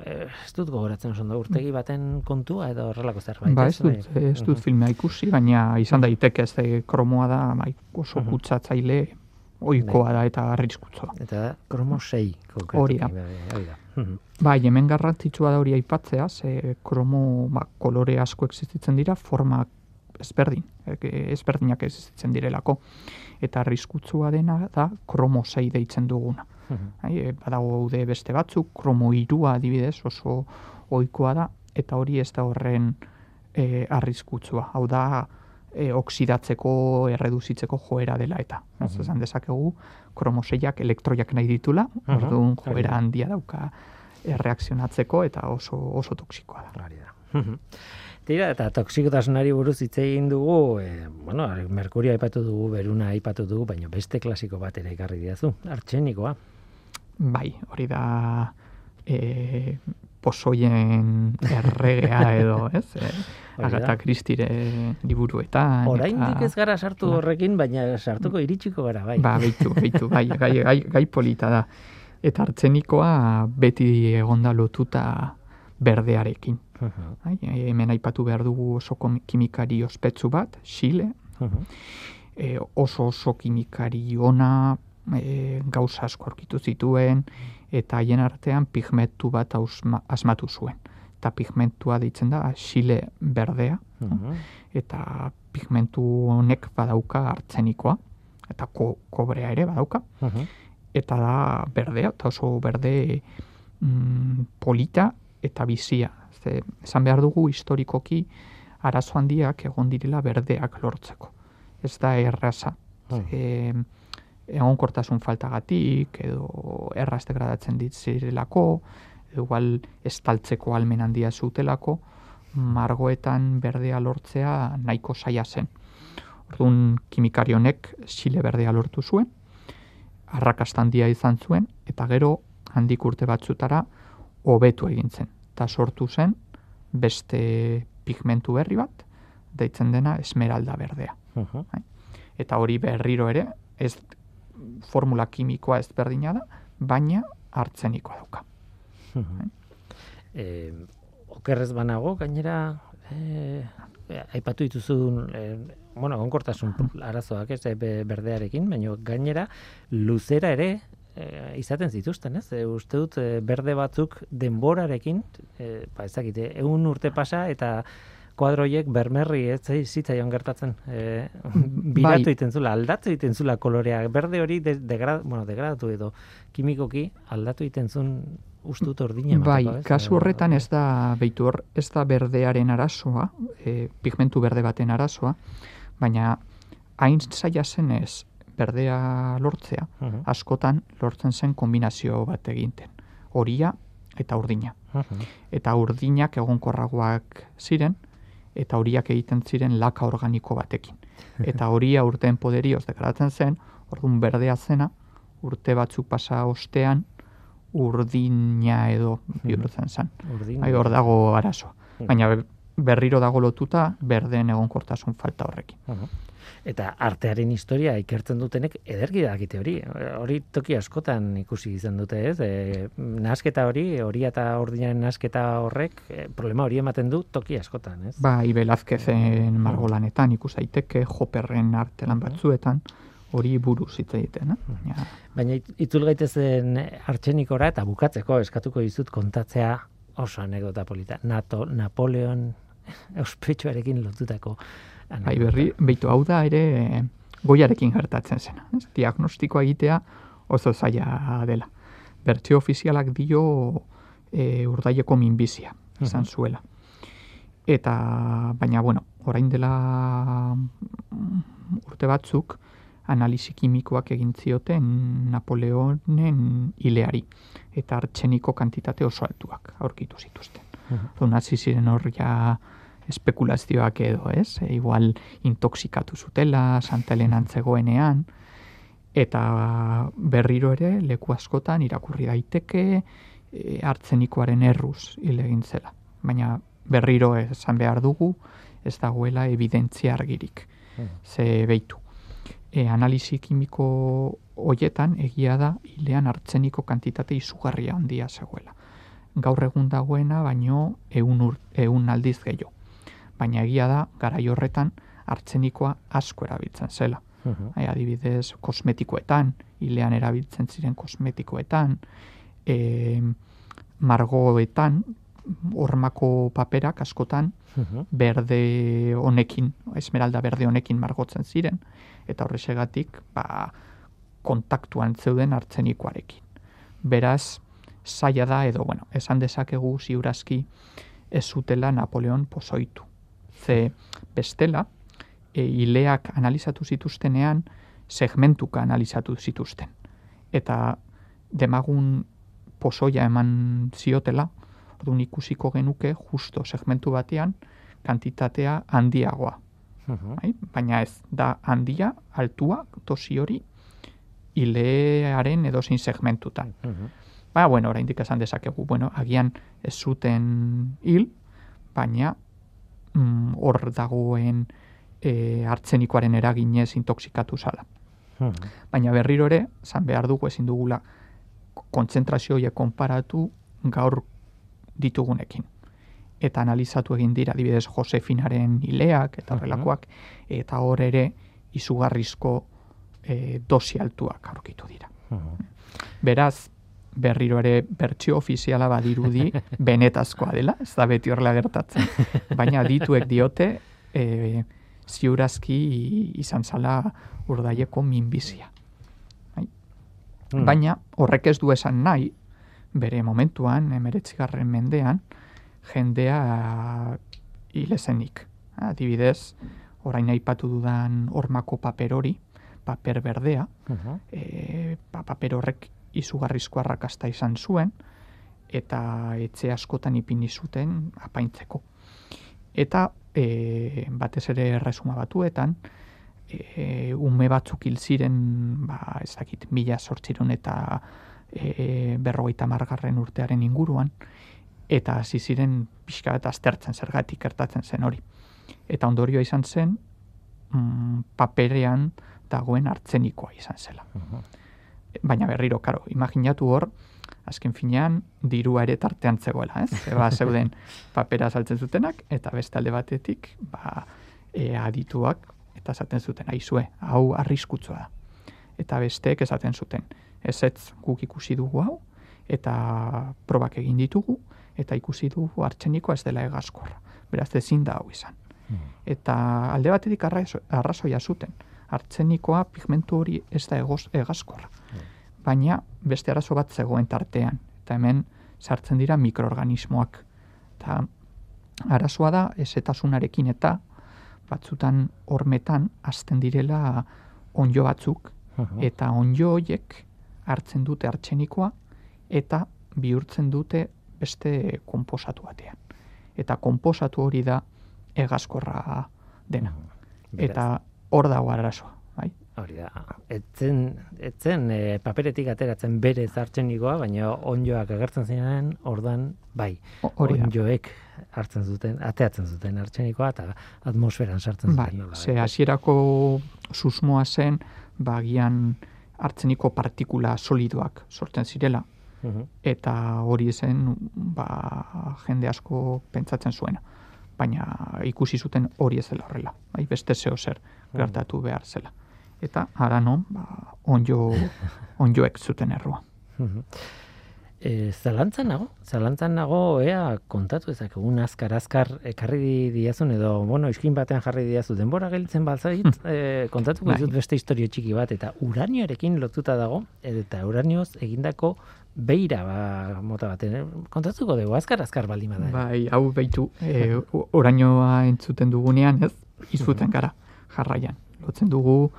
e, ez dut gogoratzen oso urtegi baten kontua edo horrelako zerbait. ba, ez dut, Bai. ez dut Mhm. filmea ikusi, baina izan daiteke ez da kromoa da bai, oso Mhm. kutsatzaile ohikoa da eta arriskutsua. Eta kromo 6 konkretuki. Hori da. bai. Mhm. Bai, hemen garrantzitsua da hori aipatzea, ze kromo ba, kolore asko existitzen dira, forma ezberdin, e, ezberdinak existitzen direlako. Eta arriskutsua dena da kromo 6 deitzen duguna. Mhm. Bai, e, badago gaude beste batzuk, kromo irua adibidez oso ohikoa da, eta hori ez da horren e, arriskutsua. Hau da, e, oksidatzeko, erreduzitzeko joera dela eta. Ez Mhm. esan dezakegu, kromoseiak elektroiak nahi ditula, Mhm, orduan hori joera handia dauka erreakzionatzeko eta oso oso toksikoa da. Hori da. Tira, eta toksikotasunari buruz hitz egin dugu, e, bueno, merkuria aipatu dugu, beruna aipatu dugu, baina beste klasiko bat ere ekarri diazu, artxenikoa. Bai, hori da e, posoien erregea edo, ez? E, Agatha Christie liburuetan. Oraindik ez gara sartu Bai. horrekin, baina sartuko iritsiko gara, bai. Ba, beitu, beitu, bai, gai, gai, gai polita da. Eta artzenikoa beti egonda lotuta berdearekin. Mhm, Bai, hemen aipatu behar dugu oso kimikari ospetsu bat, Chile, mhm. e, oso oso kimikari ona, e, gauza asko aurkitu zituen, eta haien artean pigmentu bat asmatu zuen. Eta pigmentua deitzen da Chile berdea, Mhm. eta pigmentu honek badauka artzenikoa, eta ko, kobrea ere badauka, Mhm. eta da berdea, eta oso berde mm, polita eta bizia. Ze, esan behar dugu historikoki arazo handiak egon direla berdeak lortzeko. Ez da erraza. Hmm. E, egonkortasun faltagatik, edo erraz degradatzen ditzirelako, igual estaltzeko almen handia zutelako, margoetan berdea lortzea nahiko saia zen. Orduan kimikari honek xile berdea lortu zuen, arrakasta handia izan zuen, eta gero handik urte batzutara hobetu egin zen. Eta sortu zen beste pigmentu berri bat, deitzen dena esmeralda berdea. Mhm. Eta hori berriro ere, ez formula kimikoa ezberdina da, baina hartzenikoa dauka. Mhm. Eh, okerrez banago, gainera, eh, aipatu dituzun, eh, bueno, egonkortasun arazoak ez, be- berdearekin, baina gainera, luzera ere, eh, izaten zituzten, ez? E, uste dut, eh, berde batzuk denborarekin, eh, ba, ezakite, egun urte pasa eta kuadroiek bermerri ez zai- zitzaion gertatzen. E, biratu Bai. egiten zula, aldatu egiten zula kolorea. Berde hori de, degra, bueno, degradatu edo kimikoki aldatu egiten zuen ustut ordina. Bai, emateko, ez? kasu horretan ez da, beitu hor, ez da berdearen arazoa, e, pigmentu berde baten arazoa, baina hain zaila zen ez berdea lortzea, Mhm, askotan lortzen zen kombinazio bat eginten. Horia eta urdina. mhm. Eta urdinak egonkorragoak ziren, eta horiak egiten ziren laka organiko batekin. Eta horia urteen poderioz degradatzen zen, orduan berdea zena, urte batzuk pasa ostean, urdina edo bihurtzen zen. Bai, hor dago arazoa. Hmm. Baina be- berriro dago lotuta berdeen egonkortasun falta horrekin. Eta artearen historia ikertzen dutenek ederki dakite hori. Hori toki askotan ikusi izan dute, ez? E, nasketa hori, hori eta ordinaren nasketa horrek, e, problema hori ematen du toki askotan, ez? Ba, Ibelazkezen margolanetan ikus daiteke, joperren artelan batzuetan, hori buruz hitz egiten, eh? Ja. Baina it- itzul gaitezen artxenikora eta bukatzeko eskatuko dizut kontatzea oso anekdota polita. Nato, Napoleon ospetsuarekin lotutako Bai, berri, beitu hau da ere goiarekin gertatzen zena. Ez? Diagnostikoa egitea oso zaila dela. Bertsio ofizialak dio e, urdaieko minbizia izan zuela. Eta, baina, bueno, orain dela mm, urte batzuk, analisi kimikoak egin zioten Napoleonen hileari eta artxeniko kantitate oso altuak aurkitu zituzten. Orduan hasi ziren hor ja espekulazioak edo, ez? E, igual intoxikatu zutela, Santa Helena zegoenean, eta berriro ere leku askotan irakurri daiteke e, artzenikoaren erruz hil egin zela. Baina berriro esan behar dugu, ez dagoela evidentzia argirik. Ze beitu. E, analizi kimiko hoietan egia da hilean artzeniko kantitate izugarria handia zegoela. Gaur egun dagoena baino ehun ur, ehun aldiz gehiago. Baina egia da garai horretan artzenikoa asko erabiltzen zela. E, adibidez, kosmetikoetan, hilean erabiltzen ziren kosmetikoetan, e, margoetan, hormako paperak askotan Mhm. berde honekin, esmeralda berde honekin margotzen ziren, eta horrexegatik, ba, kontaktuan zeuden artzenikoarekin. Beraz, zaila da, edo, bueno, esan dezakegu ziurazki ez zutela Napoleon pozoitu. Ze bestela, e, hileak analizatu zituztenean, segmentuka analizatu zituzten. Eta demagun pozoia eman ziotela, orduan ikusiko genuke justo segmentu batean kantitatea handiagoa. Mhm. Bai? Baina ez, da handia, altua, dosi hori, hilearen edozein segmentutan. Mhm. Ba, bueno, oraindik esan dezakegu, bueno, agian ez zuten hil, baina mm, hor dagoen e, artzenikoaren eraginez intoxikatu zala. Mhm. Baina berriro ere, zan behar dugu ezin dugula kontzentrazio horiek konparatu gaur ditugunekin. Eta analizatu egin dira, adibidez, Josefinaren hileak eta horrelakoak, eta hor ere izugarrizko e, dosi altuak aurkitu dira. Beraz, berriro ere bertsio ofiziala badirudi benetazkoa dela, ez da beti horrela gertatzen. Baina dituek diote e, ziurazki izan zala urdaieko minbizia. Mhm. Baina horrek ez du esan nahi, bere momentuan, emeretzigarren mendean, jendea hilezenik. Adibidez, orain aipatu dudan hormako paper hori, paper berdea, Mhm. e, ba, paper horrek izugarrizko arrakasta izan zuen, eta etxe askotan ipini zuten apaintzeko. Eta e, batez ere erresuma batuetan, e, ume batzuk hil ziren, ba, ez dakit, mila sortziron eta e, berrogeita margarren urtearen inguruan, eta hasi ziren pixka bat aztertzen zergatik gertatzen zen hori. Eta ondorioa izan zen, mm, paperean dagoen artzenikoa izan zela. Mhm. Baina berriro, karo, imaginatu hor, azken finean, dirua ere tartean zegoela, ez? Eba zeuden papera saltzen zutenak, eta beste alde batetik, ba, e, adituak, eta esaten zuten, aizue, hau arriskutsua da. Eta besteek esaten zuten, ez ez guk ikusi dugu hau, eta probak egin ditugu, eta ikusi dugu artzenikoa ez dela egazkorra. Beraz, ezin da hau izan. Eta alde batetik arrazo- arrazoia zuten. Artzenikoa pigmentu hori ez da egoz, egazkorra. Baina beste arazo bat zegoen tartean. Eta hemen sartzen dira mikroorganismoak. Eta arazoa da ezetasunarekin eta batzutan hormetan hasten direla onjo batzuk eta onjo hoiek hartzen dute artzenikoa eta bihurtzen dute beste konposatu batean. Eta konposatu hori da egazkorra dena. Beraz, Eta hor dago arazoa, bai? Hori da. Etzen, etzen e, paperetik ateratzen bere zartxenikoa, baina onjoak agertzen ziren, ordan bai. O- Hori. Onjoek hartzen zuten, ateatzen zuten artxenikoa eta atmosferan sartzen Bai, zuten. nola, ze bai. hasierako susmoa zen, ba, agian hartzeniko partikula solidoak sortzen zirela, Mhm. eta hori zen ba, jende asko pentsatzen zuena. Baina ikusi zuten hori ez dela horrela, bai, beste zeo zer gertatu behar zela. Eta ara non, ba, onjo, onjoek zuten errua. Mhm. E, zalantzan nago, zalantzan nago, ea kontatu ezakegun azkar azkar ekarri diazun edo, bueno, iskin batean jarri diazu denbora gelditzen balzait, e, kontatuko Bai. dizut beste historio txiki bat, eta uranioarekin lotuta dago, eta uranioz egindako beira ba, mota baten, eh? kontatuko dugu, azkar azkar baldin bada. Bai, hau behitu, e, orainoa entzuten dugunean, ez, izuten gara, jarraian. Lotzen dugu,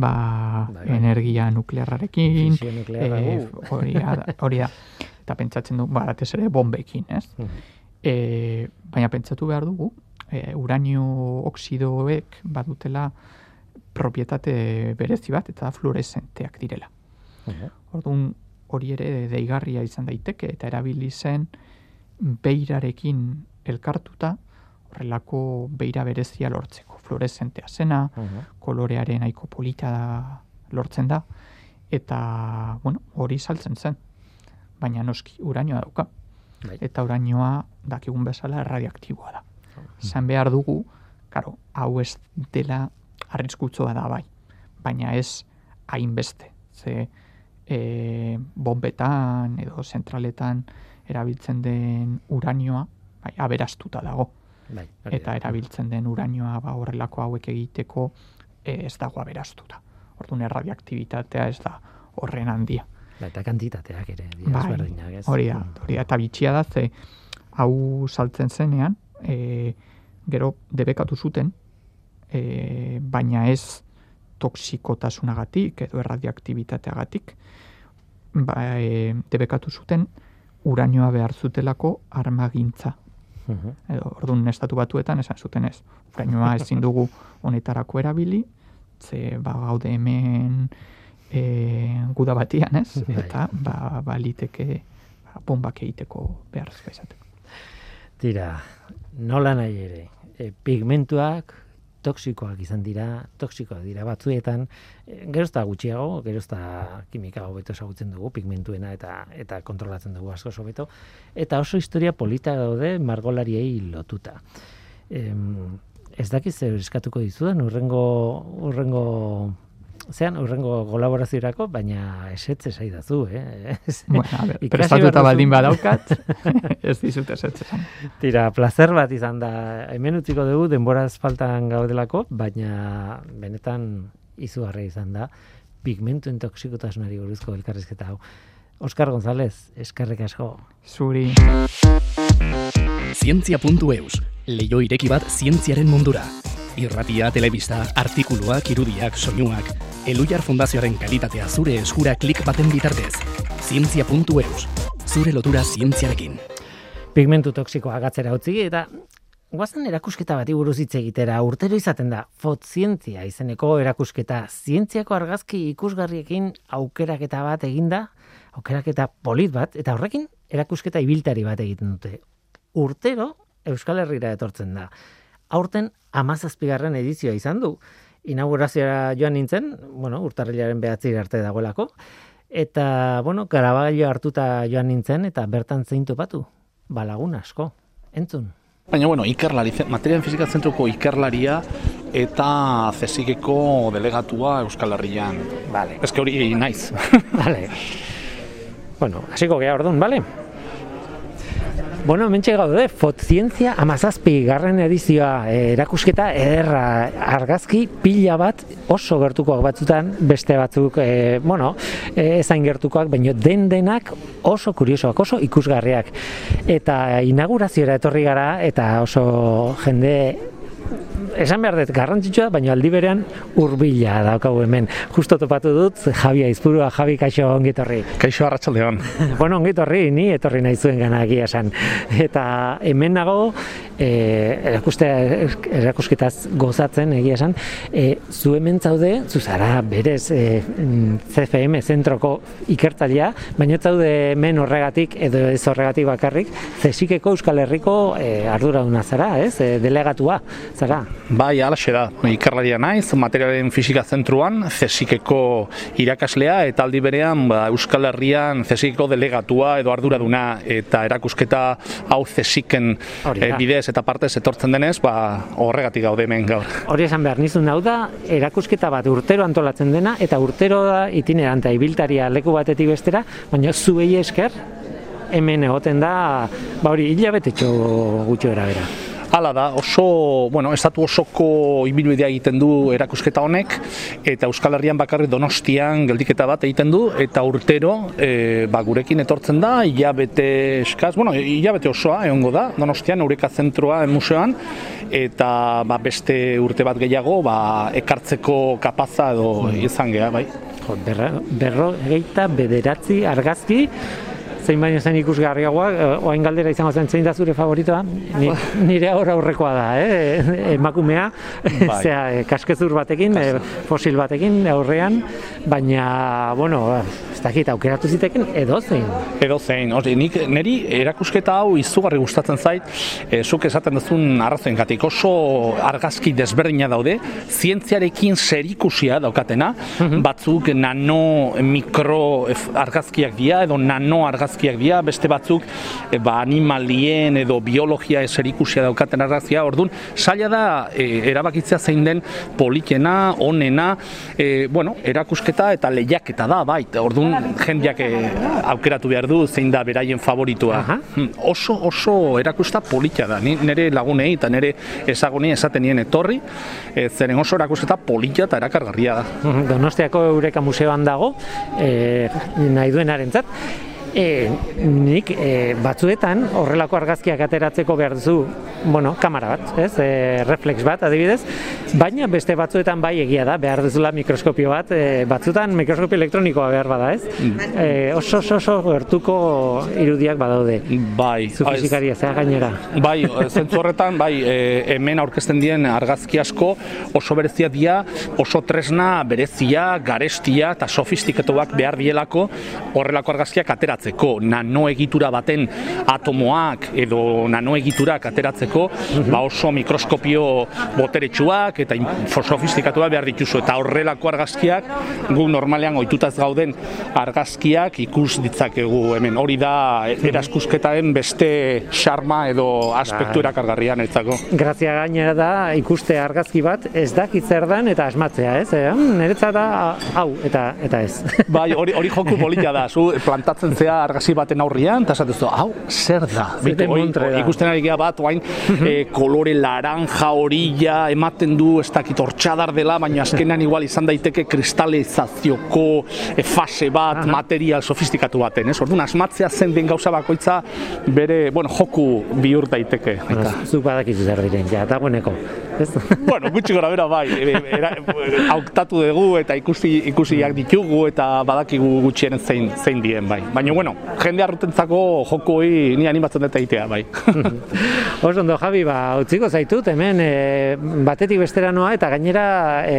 ba, Bai, bai. energia nuklearrarekin, Fisio nuklearra, e, hori, da, hori da. Eta pentsatzen du, ba, batez ere bombekin, ez? E, baina pentsatu behar dugu, e, uranio oksidoek badutela propietate berezi bat eta fluoreszenteak direla. Orduan hori ere deigarria izan daiteke eta erabili zen beirarekin elkartuta horrelako beira berezia lortzeko. Fluoreszentea zena, Mhm. kolorearen nahiko polita da, lortzen da, eta, bueno, hori saltzen zen. Baina noski, uranioa dauka. Bai. Eta uranioa dakigun bezala radioaktiboa da. Zan behar dugu, karo, hau ez dela arriskutzoa da bai, baina ez hainbeste. Ze e, bombetan edo zentraletan erabiltzen den uranioa, bai, aberastuta dago. Bai, Eta erabiltzen den uranioa ba, horrelako hauek egiteko e, ez dago aberastuta. Orduan erradioaktibitatea ez da horren handia. Ba, eta kantitateak ere, Bai, ezberdinak, ez? hori da, hori da, eta bitxia da, ze hau saltzen zenean, e, gero debekatu zuten, e, baina ez toksikotasunagatik edo erradioaktibitateagatik, ba, e, debekatu zuten uranioa behar zutelako armagintza. Mhm. Edo, orduan estatu batuetan esan zuten ez. Uranioa ezin dugu honetarako erabili, ze ba, gaude hemen e, guda batian, ez? Bai. Eta ba, baliteke ba, bombak egiteko beharrezkoa izateko. Tira, nola nahi ere, e, pigmentuak toksikoak izan dira, toksikoak dira batzuetan, e, gerozta gutxiago, gerozta kimika hobeto ezagutzen dugu, pigmentuena eta eta kontrolatzen dugu asko hobeto, eta oso historia polita daude margolariei lotuta. Em, ez dakiz zer eskatuko dizudan, urrengo, urrengo zean, urrengo kolaboraziorako, baina esetz esaidazu, eh? Bueno, a ber, prestatuta baldin badaukat, ez dizut esan. Tira, placer bat izan da. Hemen utziko dugu denboraz faltan gaudelako, baina benetan izugarria izan da pigmentuen toksikotasunari buruzko elkarrizketa hau. Oskar González, eskerrik asko. Zuri, Zientzia.eus, leio ireki bat zientziaren mundura. Irratia, telebista, artikuluak, irudiak, soinuak, Elujar Fundazioaren kalitatea zure eskura klik baten bitartez. Zientzia.eus, zure lotura zientziarekin. Pigmentu toksikoa gatzera utzi eta guazen erakusketa bati buruz hitz egitera urtero izaten da fotzientzia izeneko erakusketa zientziako argazki ikusgarriekin aukeraketa bat eginda, aukeraketa polit bat, eta horrekin erakusketa ibiltari bat egiten dute. Urtero Euskal Herrira etortzen da. Aurten amazazpigarren edizioa izan du. Inaugurazioa joan nintzen, bueno, urtarrilaren behatzi arte dagoelako, eta, bueno, garabailo hartuta joan nintzen, eta bertan zein topatu? Balagun asko. Entzun. Baina, bueno, ikerlari, materialen fizika zentruko ikerlaria eta zesigeko delegatua Euskal Herrian. Vale. Ez hori naiz. Vale. Bueno, hasiko gea orduan, vale? Bueno, mentxe gaude, fotzientzia amazazpi garren edizioa eh, erakusketa ederra argazki pila bat oso gertukoak batzutan, beste batzuk, e, bueno, e, ezain gertukoak, baina den denak oso kuriosoak, oso ikusgarriak. Eta inaugurazioa etorri gara, eta oso jende esan behar dut, garrantzitsua, baina aldi berean urbila daukagu hemen. Justo topatu dut, Javi Aizpurua, Javi Kaixo ongitorri. Kaixo arratsaldeon. bueno, ongitorri, ni etorri nahi zuen gana egia esan. Eta hemen nago, e, erakuste, erakusketaz gozatzen egia esan, e, zu hemen zaude, zu zara berez e, CFM zentroko ikertzailea, baina zaude hemen horregatik edo ez horregatik bakarrik, zesikeko Euskal Herriko e, arduraduna zara, ez? E, delegatua zara. Bai, alaxe da. Ikerlaria naiz, materialen fisika zentruan, zesikeko irakaslea, eta aldi berean ba, Euskal Herrian zesikeko delegatua edo arduraduna eta erakusketa hau zesiken e, bidez eta partez etortzen denez, ba, horregatik gaude hemen gaur. Hori esan behar nizun hau da, erakusketa bat urtero antolatzen dena, eta urtero da itineranta ibiltaria leku batetik bestera, baina zuei esker, hemen egoten da, ba hori, hilabetetxo gutxo erabera. Hala da, oso, bueno, estatu osoko ibilbidea egiten du erakusketa honek, eta Euskal Herrian bakarrik donostian geldiketa bat egiten du, eta urtero, e, ba, gurekin etortzen da, hilabete eskaz, bueno, hilabete osoa egongo da, donostian, Eureka Zentroa museoan, eta ba, beste urte bat gehiago, ba, ekartzeko kapaza edo izan geha, bai. Jo, berra, berro egeita bederatzi argazki, zein baino zen ikusgarriagoa, eh, oain galdera izango zen zein da zure favoritoa, Ni, nire aurra aurrekoa da, eh? emakumea, Bai. zera, eh, kaskezur batekin, eh, fosil batekin aurrean, baina, bueno, ez dakit, aukeratu ziteken edo zein. Edo zein, hori, nik niri erakusketa hau izugarri gustatzen zait, e, zuk esaten duzun arrazoengatik. Oso argazki desberdina daude, zientziarekin zerikusia daukatena, batzuk nano mikro ef- argazkiak dira edo nano argazkiak dira, beste batzuk e, ba, animalien edo biologia zerikusia daukaten argazkia, orduan, zaila da e, erabakitzea zein den politena, onena, e, bueno, erakusketa eta lehiaketa da, bai, orduan jendeak e, aukeratu behar du zein da beraien favoritua. Aha. Hmm, Oso, oso erakusta polita da, ni nire lagunei eta nire ezagunei esaten nien etorri, e, zeren oso erakusketa polita eta erakargarria da. Donostiako Eureka Museoan dago, e, nahi duenarentzat. E, nik e, batzuetan horrelako argazkiak ateratzeko behar duzu, bueno, kamera bat, ez? E, reflex bat, adibidez, baina beste batzuetan bai egia da, behar duzula mikroskopio bat, e, batzuetan mikroskopio elektronikoa behar bada, ez? E, oso, oso, oso gertuko irudiak badaude. Bai, Zu fizikaria, zea gainera. Bai, zentzu horretan, bai, hemen aurkezten dien argazki asko oso berezia dira, oso tresna berezia, garestia eta sofistikatuak behar dielako horrelako argazkiak ateratzeko, nano egitura baten atomoak edo nano egiturak ateratzeko, ba oso mikroskopio boteretsuak eta sofistikatuak behar dituzu eta horrelako argazkiak gu normalean ohitutaz gauden argazkiak ikus ditzakegu hemen. Hori da e, eraskusketaren beste xarma edo aspektu Bai. erakargarria niretzako. Grazia gainera da ikuste argazki bat ez dakit zer dan eta asmatzea, ez? E, "Hmm, niretzat da hau eta eta ez. Bai, hori hori joku polita da. Zu plantatzen zea argazki baten aurrian eta esaten zu, hau zer da? Zer Beitu, oi, da. ikusten ari gea bat, oain, e, kolore laranja horilla ematen du, ez dakit hortxadar dela, baina azkenean igual izan daiteke kristalizazioko e, fase bat, material sofistikatu baten, ez? Orduan, asmatzea zen den gauza bakoitza bere, bueno, joku bihur daiteke. Eta, Zuk badakizu zer diren, ja, dagoeneko. Ez? bueno, gutxi gora bera bai, e, era, hautatu dugu eta ikusi ikusiak ditugu eta badakigu gutxien zein zein dien bai. Baina bueno, jende arrutentzako joko hori ni animatzen dut egitea bai. Oso ondo, Javi, ba, utziko zaitut, hemen e, batetik bestera noa, eta gainera e,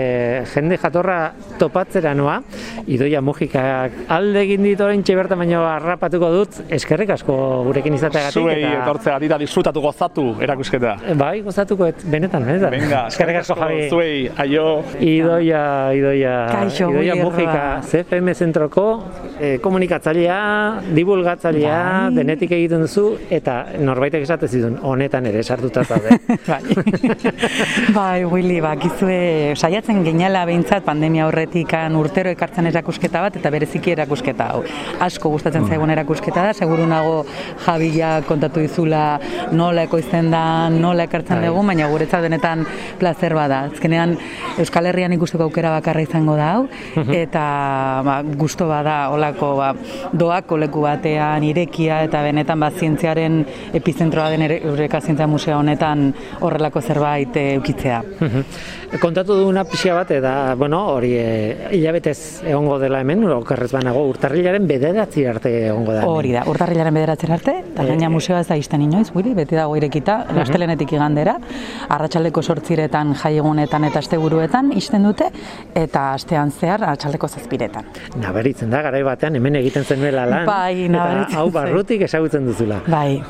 jende jatorra topatzera noa, idoia mugikak alde egin dit orain bertan baino harrapatuko dut, eskerrik asko gurekin izateagatik. Zuei etortzea dira disfrutatu gozatu erakusketa. Bai, gozatuko, et, benetan, benetan. Venga, eskerrik asko, Javi. Zuei, aio. Idoia, Idoia, Kaixo, Idoia. Mujika, CFM zentroko eh, komunikatzailea, divulgatzailea, Bai. denetik egiten duzu, eta norbaitek esate zidun, honetan ere sartuta zaude. bai. bai, Willy, bakizue saiatzen ginela behintzat pandemia horretikan urtero ekartzen erakusketa bat eta bereziki erakusketa hau. Asko gustatzen zaigun erakusketa da, seguru nago Javia kontatu dizula nola ekoizten da, nola ekartzen Bai. dugu, baina guretzat benetan placer bada. Azkenean Euskal Herrian ikusteko aukera bakarra izango da hau eta ba, gusto bada olako ba, doako leku batean, irekia, eta benetan bat zientziaren epizentroa den Eureka Zientzia Museo honetan horrelako zerbait eh, eukitzea. Kontatu duguna pixia bat, eta, bueno, hori e, hilabetez egongo dela hemen, okerrez banago, urtarrilaren bederatzi arte egongo da. hemen. Hori da, urtarrilaren bederatzen arte, eta gaina museoa ez da izten inoiz, guri, beti dago irekita, lastelenetik igandera, arratsaldeko sortziretan, jaiegunetan eta asteburuetan isten dute, eta astean zehar arratsaldeko zazpiretan. Nabaritzen da, garai batean hemen egiten zenuela lan, Bai, nabaritzen hau barrutik ezagutzen duzula. Bai,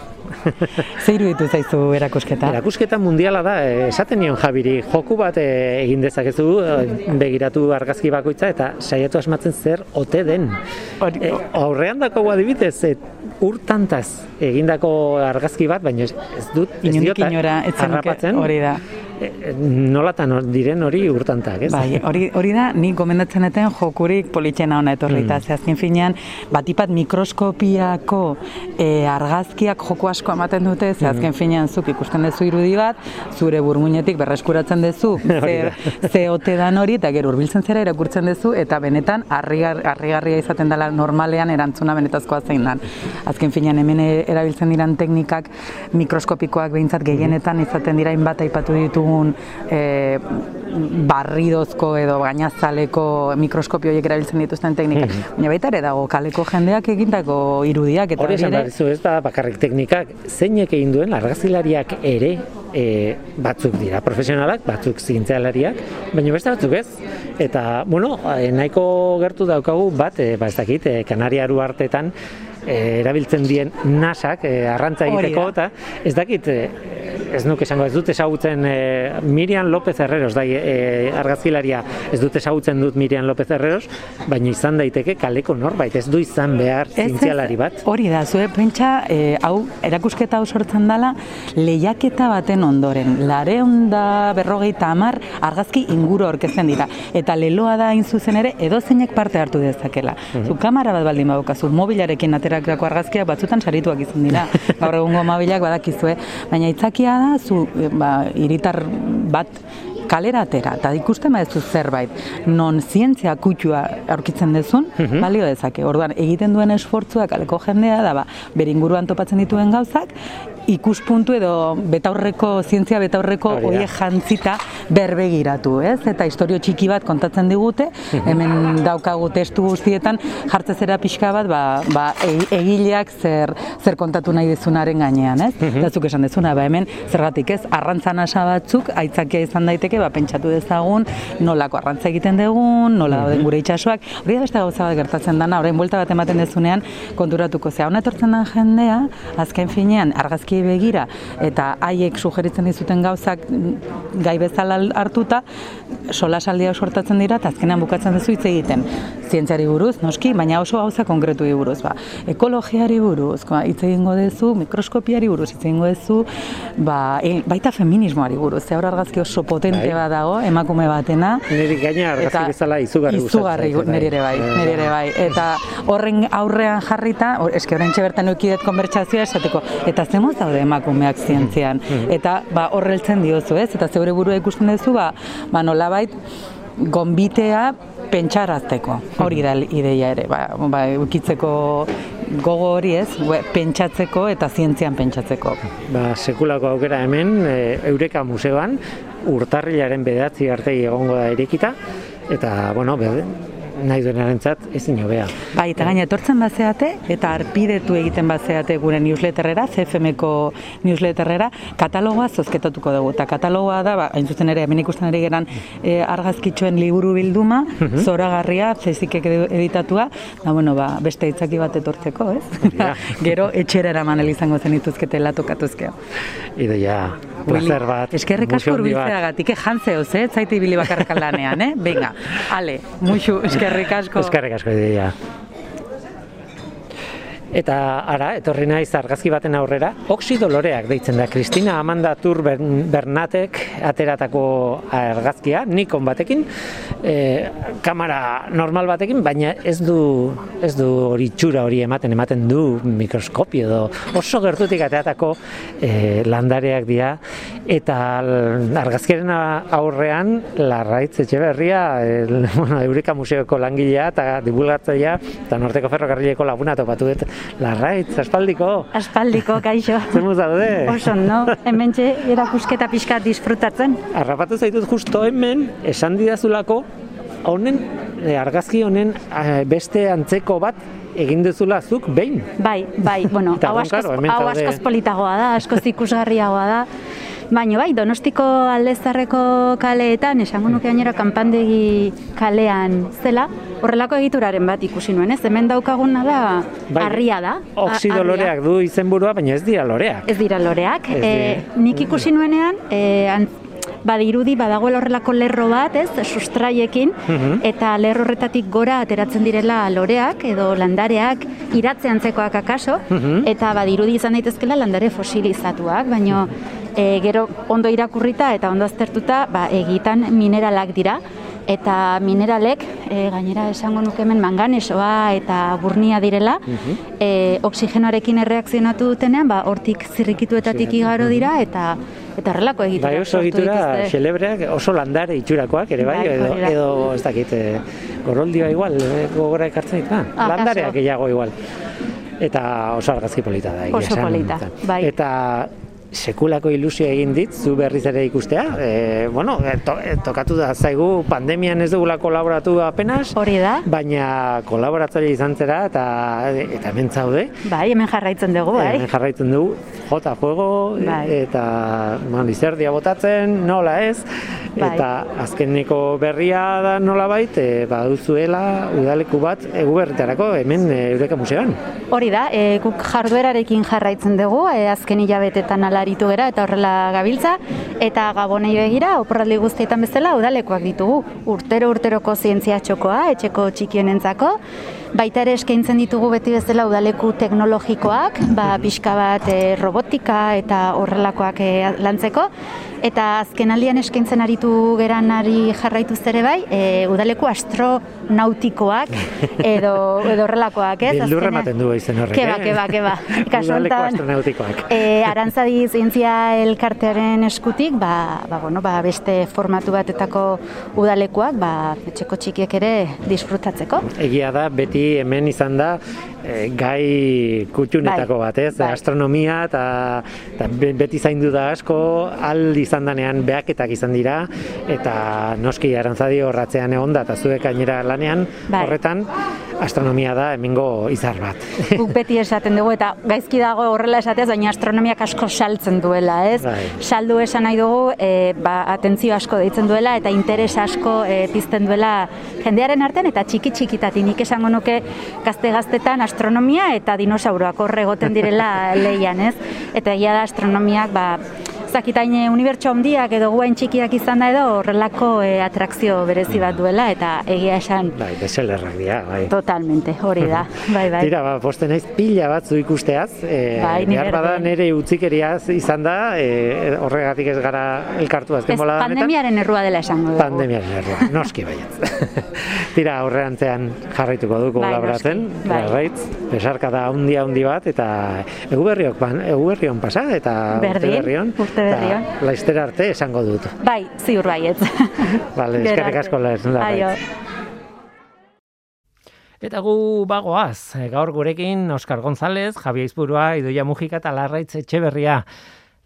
ze iruditu zaizu erakusketa? Erakusketa mundiala da, eh, esaten nion Jabiri, joku bat eh, egin dezakezu, eh, begiratu argazki bakoitza eta saiatu asmatzen zer ote den. Eh, aurrean dako adibidez, eh, urtantaz egindako argazki bat, baina ez, dut, ez diota inora, ez hori da. nolatan diren hori urtantak, ez? Bai, hori, hori da, nik gomendatzen eten jokurik politxena hona etorri, eta ze azken finean, batipat mikroskopiako e, argazkiak joko asko ematen dute, ze azken finean zuk ikusten duzu irudi bat, zure burmuinetik berreskuratzen duzu, ze, ze ote dan hori, eta gero hurbiltzen zera irakurtzen duzu, eta benetan harrigar- harrigarria izaten dela normalean erantzuna benetazkoa zein dan. Azken finean hemen e- erabiltzen diran teknikak mikroskopikoak behintzat gehienetan izaten dira hainbat aipatu ditugun e, barridozko edo gainazaleko mikroskopio horiek erabiltzen dituzten teknikak. Baina baita ere dago kaleko jendeak egindako irudiak eta Hori esan behar ez da bakarrik teknikak, zeinek egin duen argazkilariak ere e, batzuk dira profesionalak, batzuk zientzialariak, baina beste batzuk ez. Eta, bueno, e, nahiko gertu daukagu bat, e, ba ez dakit, e, Kanariaru artetan e, erabiltzen dien nasak e, arrantza egiteko, eta ez dakit, e, ez nuke esango, ez dut ezagutzen e, Miriam López Herreros, da e, argazkilaria, ez dut ezagutzen dut Miriam López Herreros, baina izan daiteke kaleko norbait, ez du izan behar zientzialari bat. Hori da, zue pentsa, e, hau, erakusketa hau sortzen dela, lehiaketa baten ondoren, lareun da berrogeita hamar argazki inguru aurkezten dira. Eta leloa da hain zuzen ere, edozeinek parte hartu dezakela. Zu kamera bat baldin badukazu, mobilarekin aterakako argazkiak batzutan sarituak izan dira. Gaur egungo mobilak badakizue. Baina itzakia da, zu, e, ba, iritar bat kalera atera, eta ikusten baduzu zerbait, non zientzia kutsua aurkitzen dezun, balio dezake. Orduan, egiten duen esfortzua kaleko jendea da, ba, bere inguruan topatzen dituen gauzak, ikuspuntu edo betaurreko, zientzia betaurreko da. horiek jantzita berbegiratu, ez? Eta istorio txiki bat kontatzen digute, hemen daukagu testu guztietan, jartze zera pixka bat, ba, ba, e- egileak zer, zer kontatu nahi dezunaren gainean, ez? Eta zuk esan dezuna, ba, hemen zergatik ez, arrantza nasa batzuk, aitzakia izan daiteke, ba, pentsatu dezagun, nolako arrantza egiten dugun, nola dauden gure itsasoak, hori da beste gauza bat gertatzen dana, orain buelta bat ematen dezunean, konturatuko zea. Hona etortzen den jendea, azken finean, argazkiei begira, eta haiek sugeritzen dizuten gauzak gai bezala hartuta, solasaldia sortatzen dira, eta azkenean bukatzen duzu hitz egiten. Zientziari buruz, noski, baina oso gauza konkretu buruz, ba. Ekologiari buruz, ba, hitz egingo duzu, mikroskopiari buruz hitz egingo duzu, ba, e, baita feminismoari buruz. Ze hor argazki oso potente Bai. bat dago, emakume batena. Niri gaina argazki bezala izugarri Izugarri, bai. niri ere bai, niri ere bai. Eta horren aurrean jarrita, or, eske oraintxe bertan eukidet konbertsazioa esateko, eta zemuz daude emakumeak zientzian. Eta ba, horreltzen diozu, ez? Eta zeure burua ikusten duzu, ba, ba nolabait, gonbitea pentsarazteko. Hori da ideia ere, ba, ba eukitzeko gogo hori ez, pentsatzeko eta zientzian pentsatzeko. Ba, sekulako aukera hemen, e, Eureka Museoan, urtarrilaren bedatzi arte egongo da irekita, eta, bueno, be, nahi duenarentzat ezin hobea. Bai, eta gaina etortzen bazeate, eta arpidetu egiten bazeate gure newsletterrera, CFMko newsletterrera, katalogoa zozketatuko dugu. Eta katalogoa da, ba, hain zuzen ere, hemen ikusten ari geran e, argazkitxoen liburu bilduma, zoragarria, zeizikek edu- editatua, da, bueno, ba, beste itzaki bat etortzeko, ez? Gero, etxera eraman izango zen ituzketela tokatuzkeo. Ideia, placer bat. Eskerrik asko urbiltzeagatik, eh, jantzeoz, eh? Zaite ibili bakarrik lanean, eh? Venga, ale, muxu, eskerrik asko. Eskerrik asko ideia. Eta ara, etorri naiz argazki baten aurrera, oxidoloreak deitzen da. Kristina Amanda Tur Bern- Bernatek ateratako argazkia, Nikon batekin, e, kamera normal batekin, baina ez du ez du hori txura hori ematen, ematen du mikroskopio edo oso gertutik ateratako e, landareak dira Eta l- argazkiaren a- aurrean, Larraitz Etxeberria, el, bueno, Eureka Museoko langilea eta divulgatzailea, eta Norteko Ferrokarrileko laguna topatu dut. Larraitz, aspaldiko, Aspaldiko, kaixo. zer zaude? Oso, no? Hementxe erakusketa pixka disfrutatzen. Harrapatu zaitut justo hemen, esan didazulako, honen, eh, argazki honen eh, beste antzeko bat egin duzula zuk behin. Bai, bai, bueno, hau askoz, hau askoz politagoa da, askoz ikusgarriagoa da. Baina bai, Donostiko aldezarreko kaleetan, esango nuke gainera kanpandegi kalean zela, horrelako egituraren bat ikusi nuen, ez? Hemen daukaguna da, Bai, harria da. harria. loreak du izenburua, baina ez dira loreak. Ez dira loreak. Ez E, dira. nik ikusi nuenean, e, badirudi badagoela horrelako lerro bat, ez, sustraiekin, Mhm. eta lerro horretatik gora ateratzen direla loreak edo landareak iratze antzekoak akaso, Mhm. eta badirudi izan daitezkela landare fosilizatuak, baino e, gero ondo irakurrita eta ondo aztertuta, ba, egitan mineralak dira, eta mineralek, e, gainera esango nuke hemen manganesoa eta burnia direla, e, oxigenoarekin erreakzionatu dutenean, ba, hortik zirrikituetatik igaro dira, eta eta horrelako egitura Bai, oso egitura xelebreak, oso landare itxurakoak ere bai, Bai, edo, edo ez dakit, eh, goroldioa igual, eh, gogora ekartzen ditu, ah, Ah, landareak gehiago igual. Eta oso argazki polita da. Oso polita, bai. Eta sekulako ilusio egin dit, zu berriz ere ikustea. E, bueno, e, to, e, tokatu da zaigu pandemian ez dugula kolaboratu apenas, Hori da, baina kolaboratzaile izan zera eta, eta hemen zaude. bai, hemen jarraitzen dugu, bai. Hemen jarraitzen dugu, jota fuego, Bai. eta man, izerdia botatzen, nola ez, Bai. eta azkeneko berria da nola bait, e, baduzuela udaleku bat eguberritarako hemen e, Eureka Museoan. Hori da, e, guk jarduerarekin jarraitzen dugu, e, azken hilabetetan alaritu gera eta horrela gabiltza, eta gabonei begira, oporraldi guztietan bezala, udalekoak ditugu. Urtero urteroko zientzia txokoa, etxeko txikienentzako, baita ere eskaintzen ditugu beti bezala udaleku teknologikoak, ba, pixka bat e, robotika eta horrelakoak e, lantzeko, eta azkenaldian eskaintzen aritu geranari jarraituz ere bai, e, udaleku astronautikoak edo, edo horrelakoak, ez? Bildurra ematen du izen horrek, Keba, eh? keba, keba. Kasu astronautikoak. E, Arantzadi zientzia elkartearen eskutik, ba, ba, bueno, ba, beste formatu batetako udalekuak, ba, etxeko txikiek ere disfrutatzeko. Egia da, beti hemen izan da e, gai kutxunetako Bai, bat, ez? bai. Astronomia eta, eta be- beti zaindu da asko, al izan danean behaketak izan dira, eta noski arantzadi horratzean egon da, eta zuek gainera lanean Bai. horretan, astronomia da hemengo izar bat. Guk beti esaten dugu, eta gaizki dago horrela esateaz, baina astronomiak asko saltzen duela, ez? Bai. Saldu esan nahi dugu, e, ba, atentzio asko deitzen duela, eta interes asko e, pizten duela jendearen artean, eta txiki txikitatik nik esango nuke gazte-gaztetan astronomia eta dinosauroak horre egoten direla leian, ez? Eta egia da astronomiak, ba, zakitain unibertso handiak edo guain txikiak izan da edo horrelako e, atrakzio berezi bat duela, eta egia esan bai, beselerrak dira, bai. totalmente, hori da, bai, bai. Tira, ba, poste naiz pila bat zu ikusteaz, e, Bai, behar bada berdin. nere utzikeriaz izan da, e, horregatik ez gara elkartu azken bola pandemiaren errua dela esango dugu. Pandemiaren errua, noski baietz. Tira, aurrerantzean jarraituko du Bai, noski, bai. Larraitz, besarka da handi handi bat, eta eguberriok, ban, eguberrion pasa, eta Berdin, urte berrion, urte berrion. eta laiztera arte esango dut. Bai, ziur baietz. Vale, eskerrik asko lez, Aio. Eta gu bagoaz, gaur gurekin Oskar González, Javi Aizpurua, Idoia Mujika eta Larraitz Etxeberria.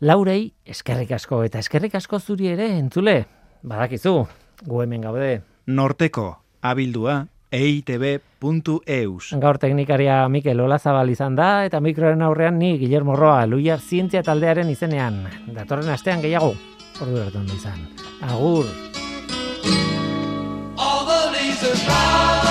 Laurei, eskerrik asko, eta eskerrik asko zuri ere, entzule, badakizu, gu hemen gaude. Norteko, abildua, eitb.eus. Gaur teknikaria Mikel Olazabal izan da, eta mikroren aurrean ni Guillermo Roa, Luia Zientzia taldearen izenean. Datorren astean gehiago, ordu arte ondo izan. Agur! All the